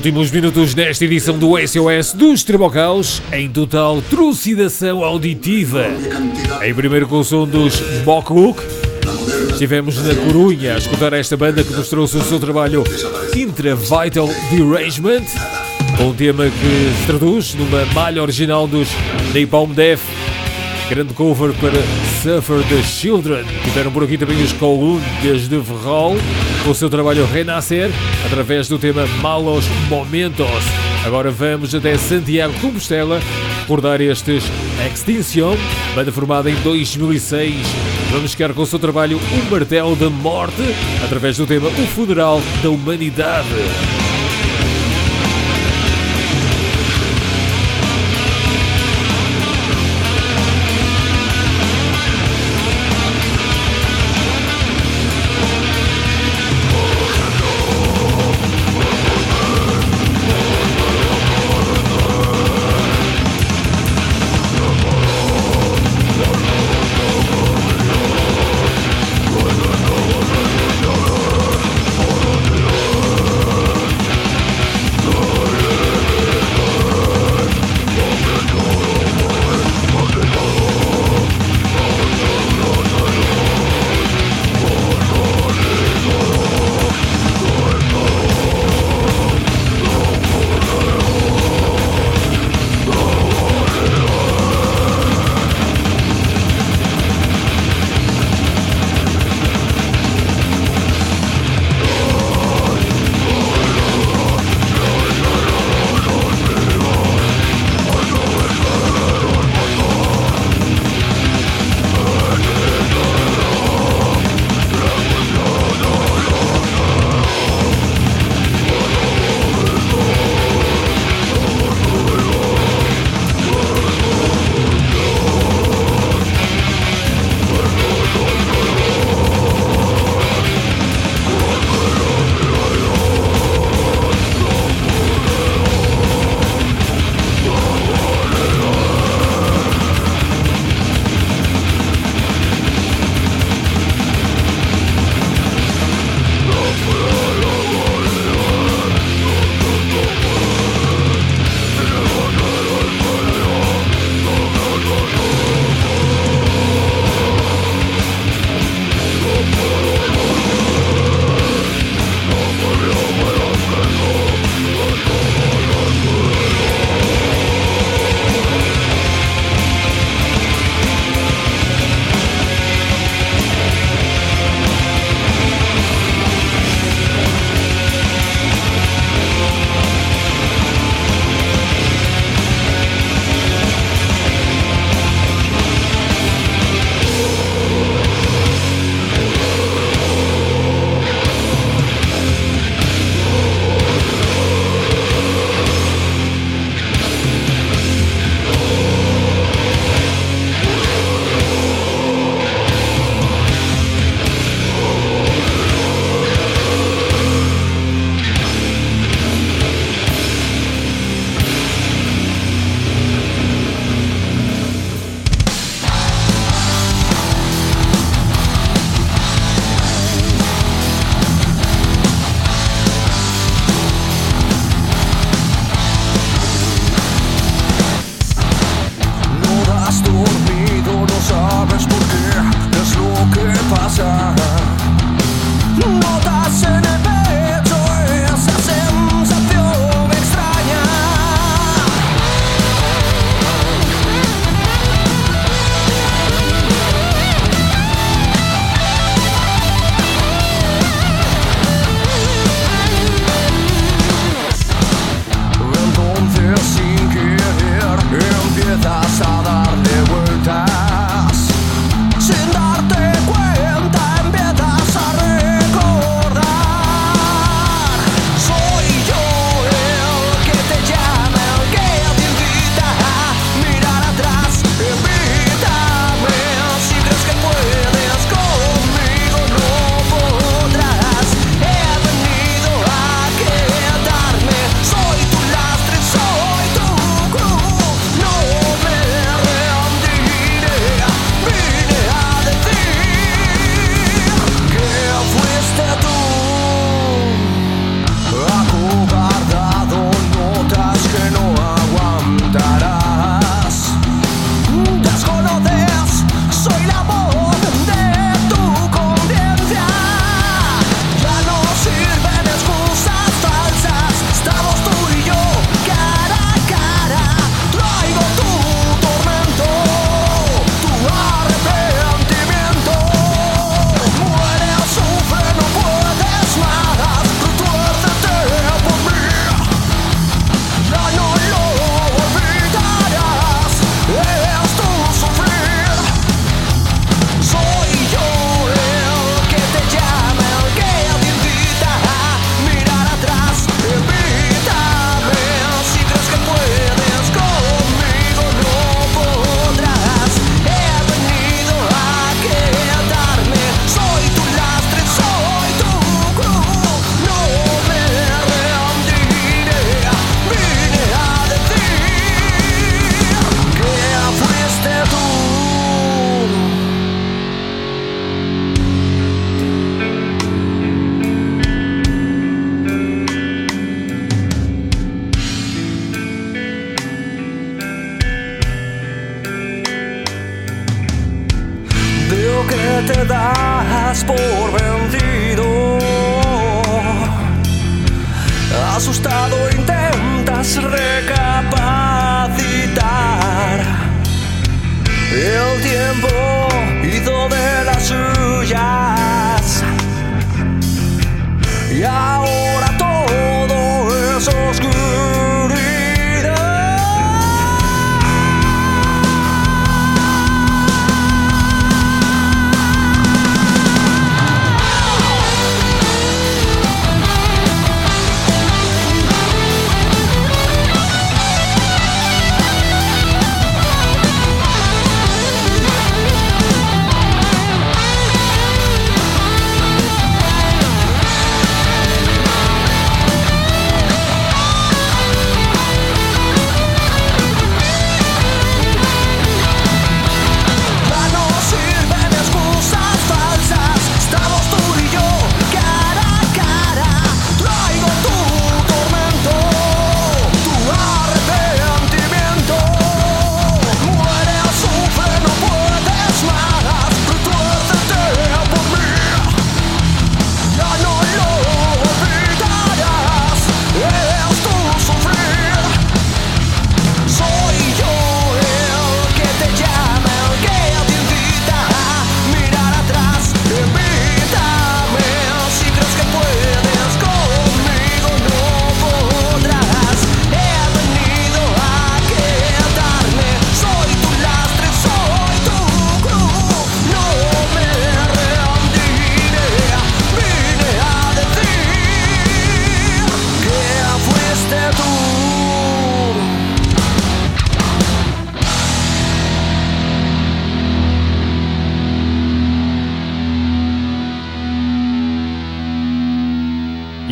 Últimos minutos nesta edição do SOS dos Trebocaus, em total trucidação auditiva. Em primeiro com o som dos Mockbook, estivemos na Corunha a escutar esta banda que nos trouxe o seu trabalho Intravital Derangement, um tema que se traduz numa malha original dos Napalm Death, grande cover para Suffer the Children. Tiveram por aqui também os Kowloon desde Ferrol, com o seu trabalho Renascer, através do tema Malos Momentos. Agora vamos até Santiago de Compostela recordar estes Extinction, banda formada em 2006. Vamos ficar com o seu trabalho O Martelo da Morte, através do tema O Funeral da Humanidade.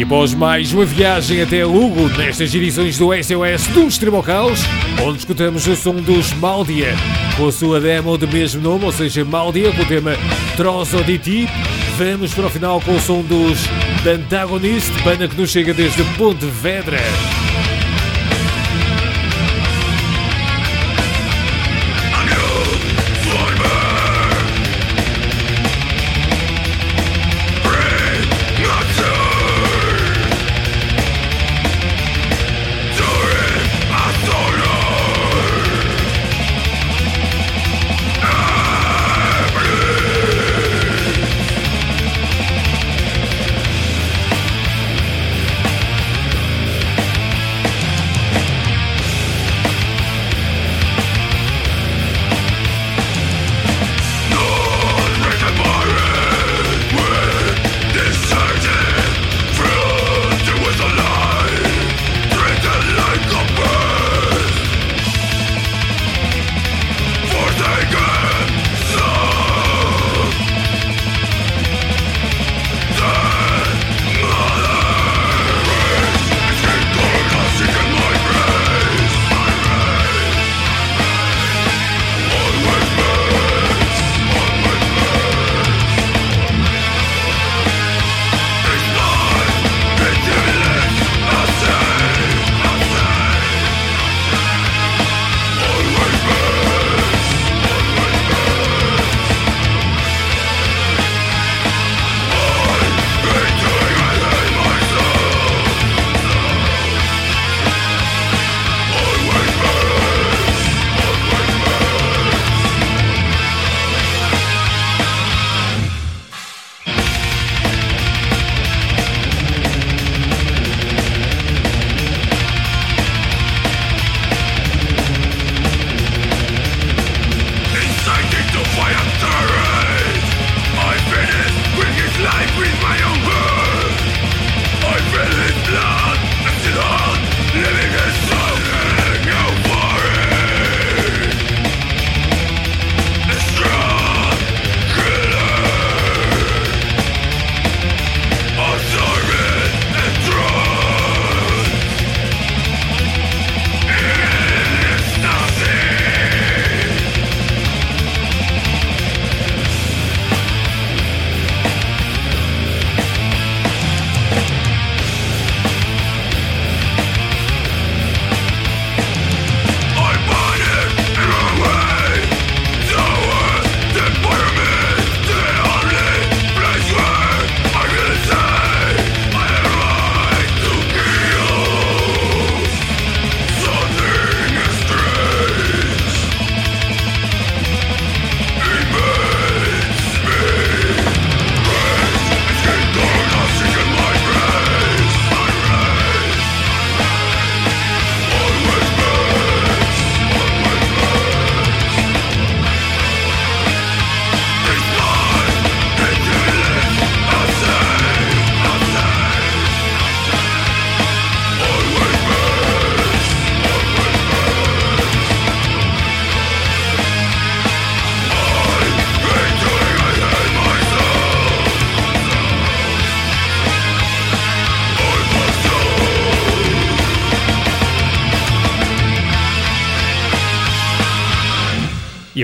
Após mais uma viagem até Lugo, nestas edições do SOS do Extremo onde escutamos o som dos Maldia, com a sua demo de mesmo nome, ou seja, Maldia, com o tema Trozo de Ti, vamos para o final com o som dos Antagonist, banda que nos chega desde Pontevedra.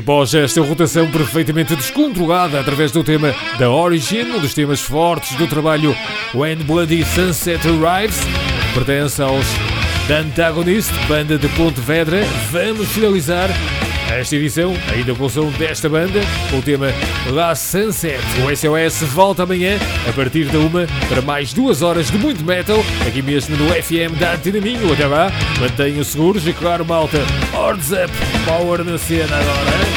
Após esta rotação perfeitamente descontrolada através do tema da Origin, um dos temas fortes do trabalho When Bloody Sunset Arrives, pertence aos The Antagonist, banda de Pontevedra, vamos finalizar esta edição, ainda com o som desta banda, com o tema Last Sunset. O SOS volta amanhã, a partir da uma, para mais duas horas de muito metal, aqui mesmo no FM da Antena Minho. Até lá, mantenham seguros e claro, malta, Hordes Up, Power na cena agora?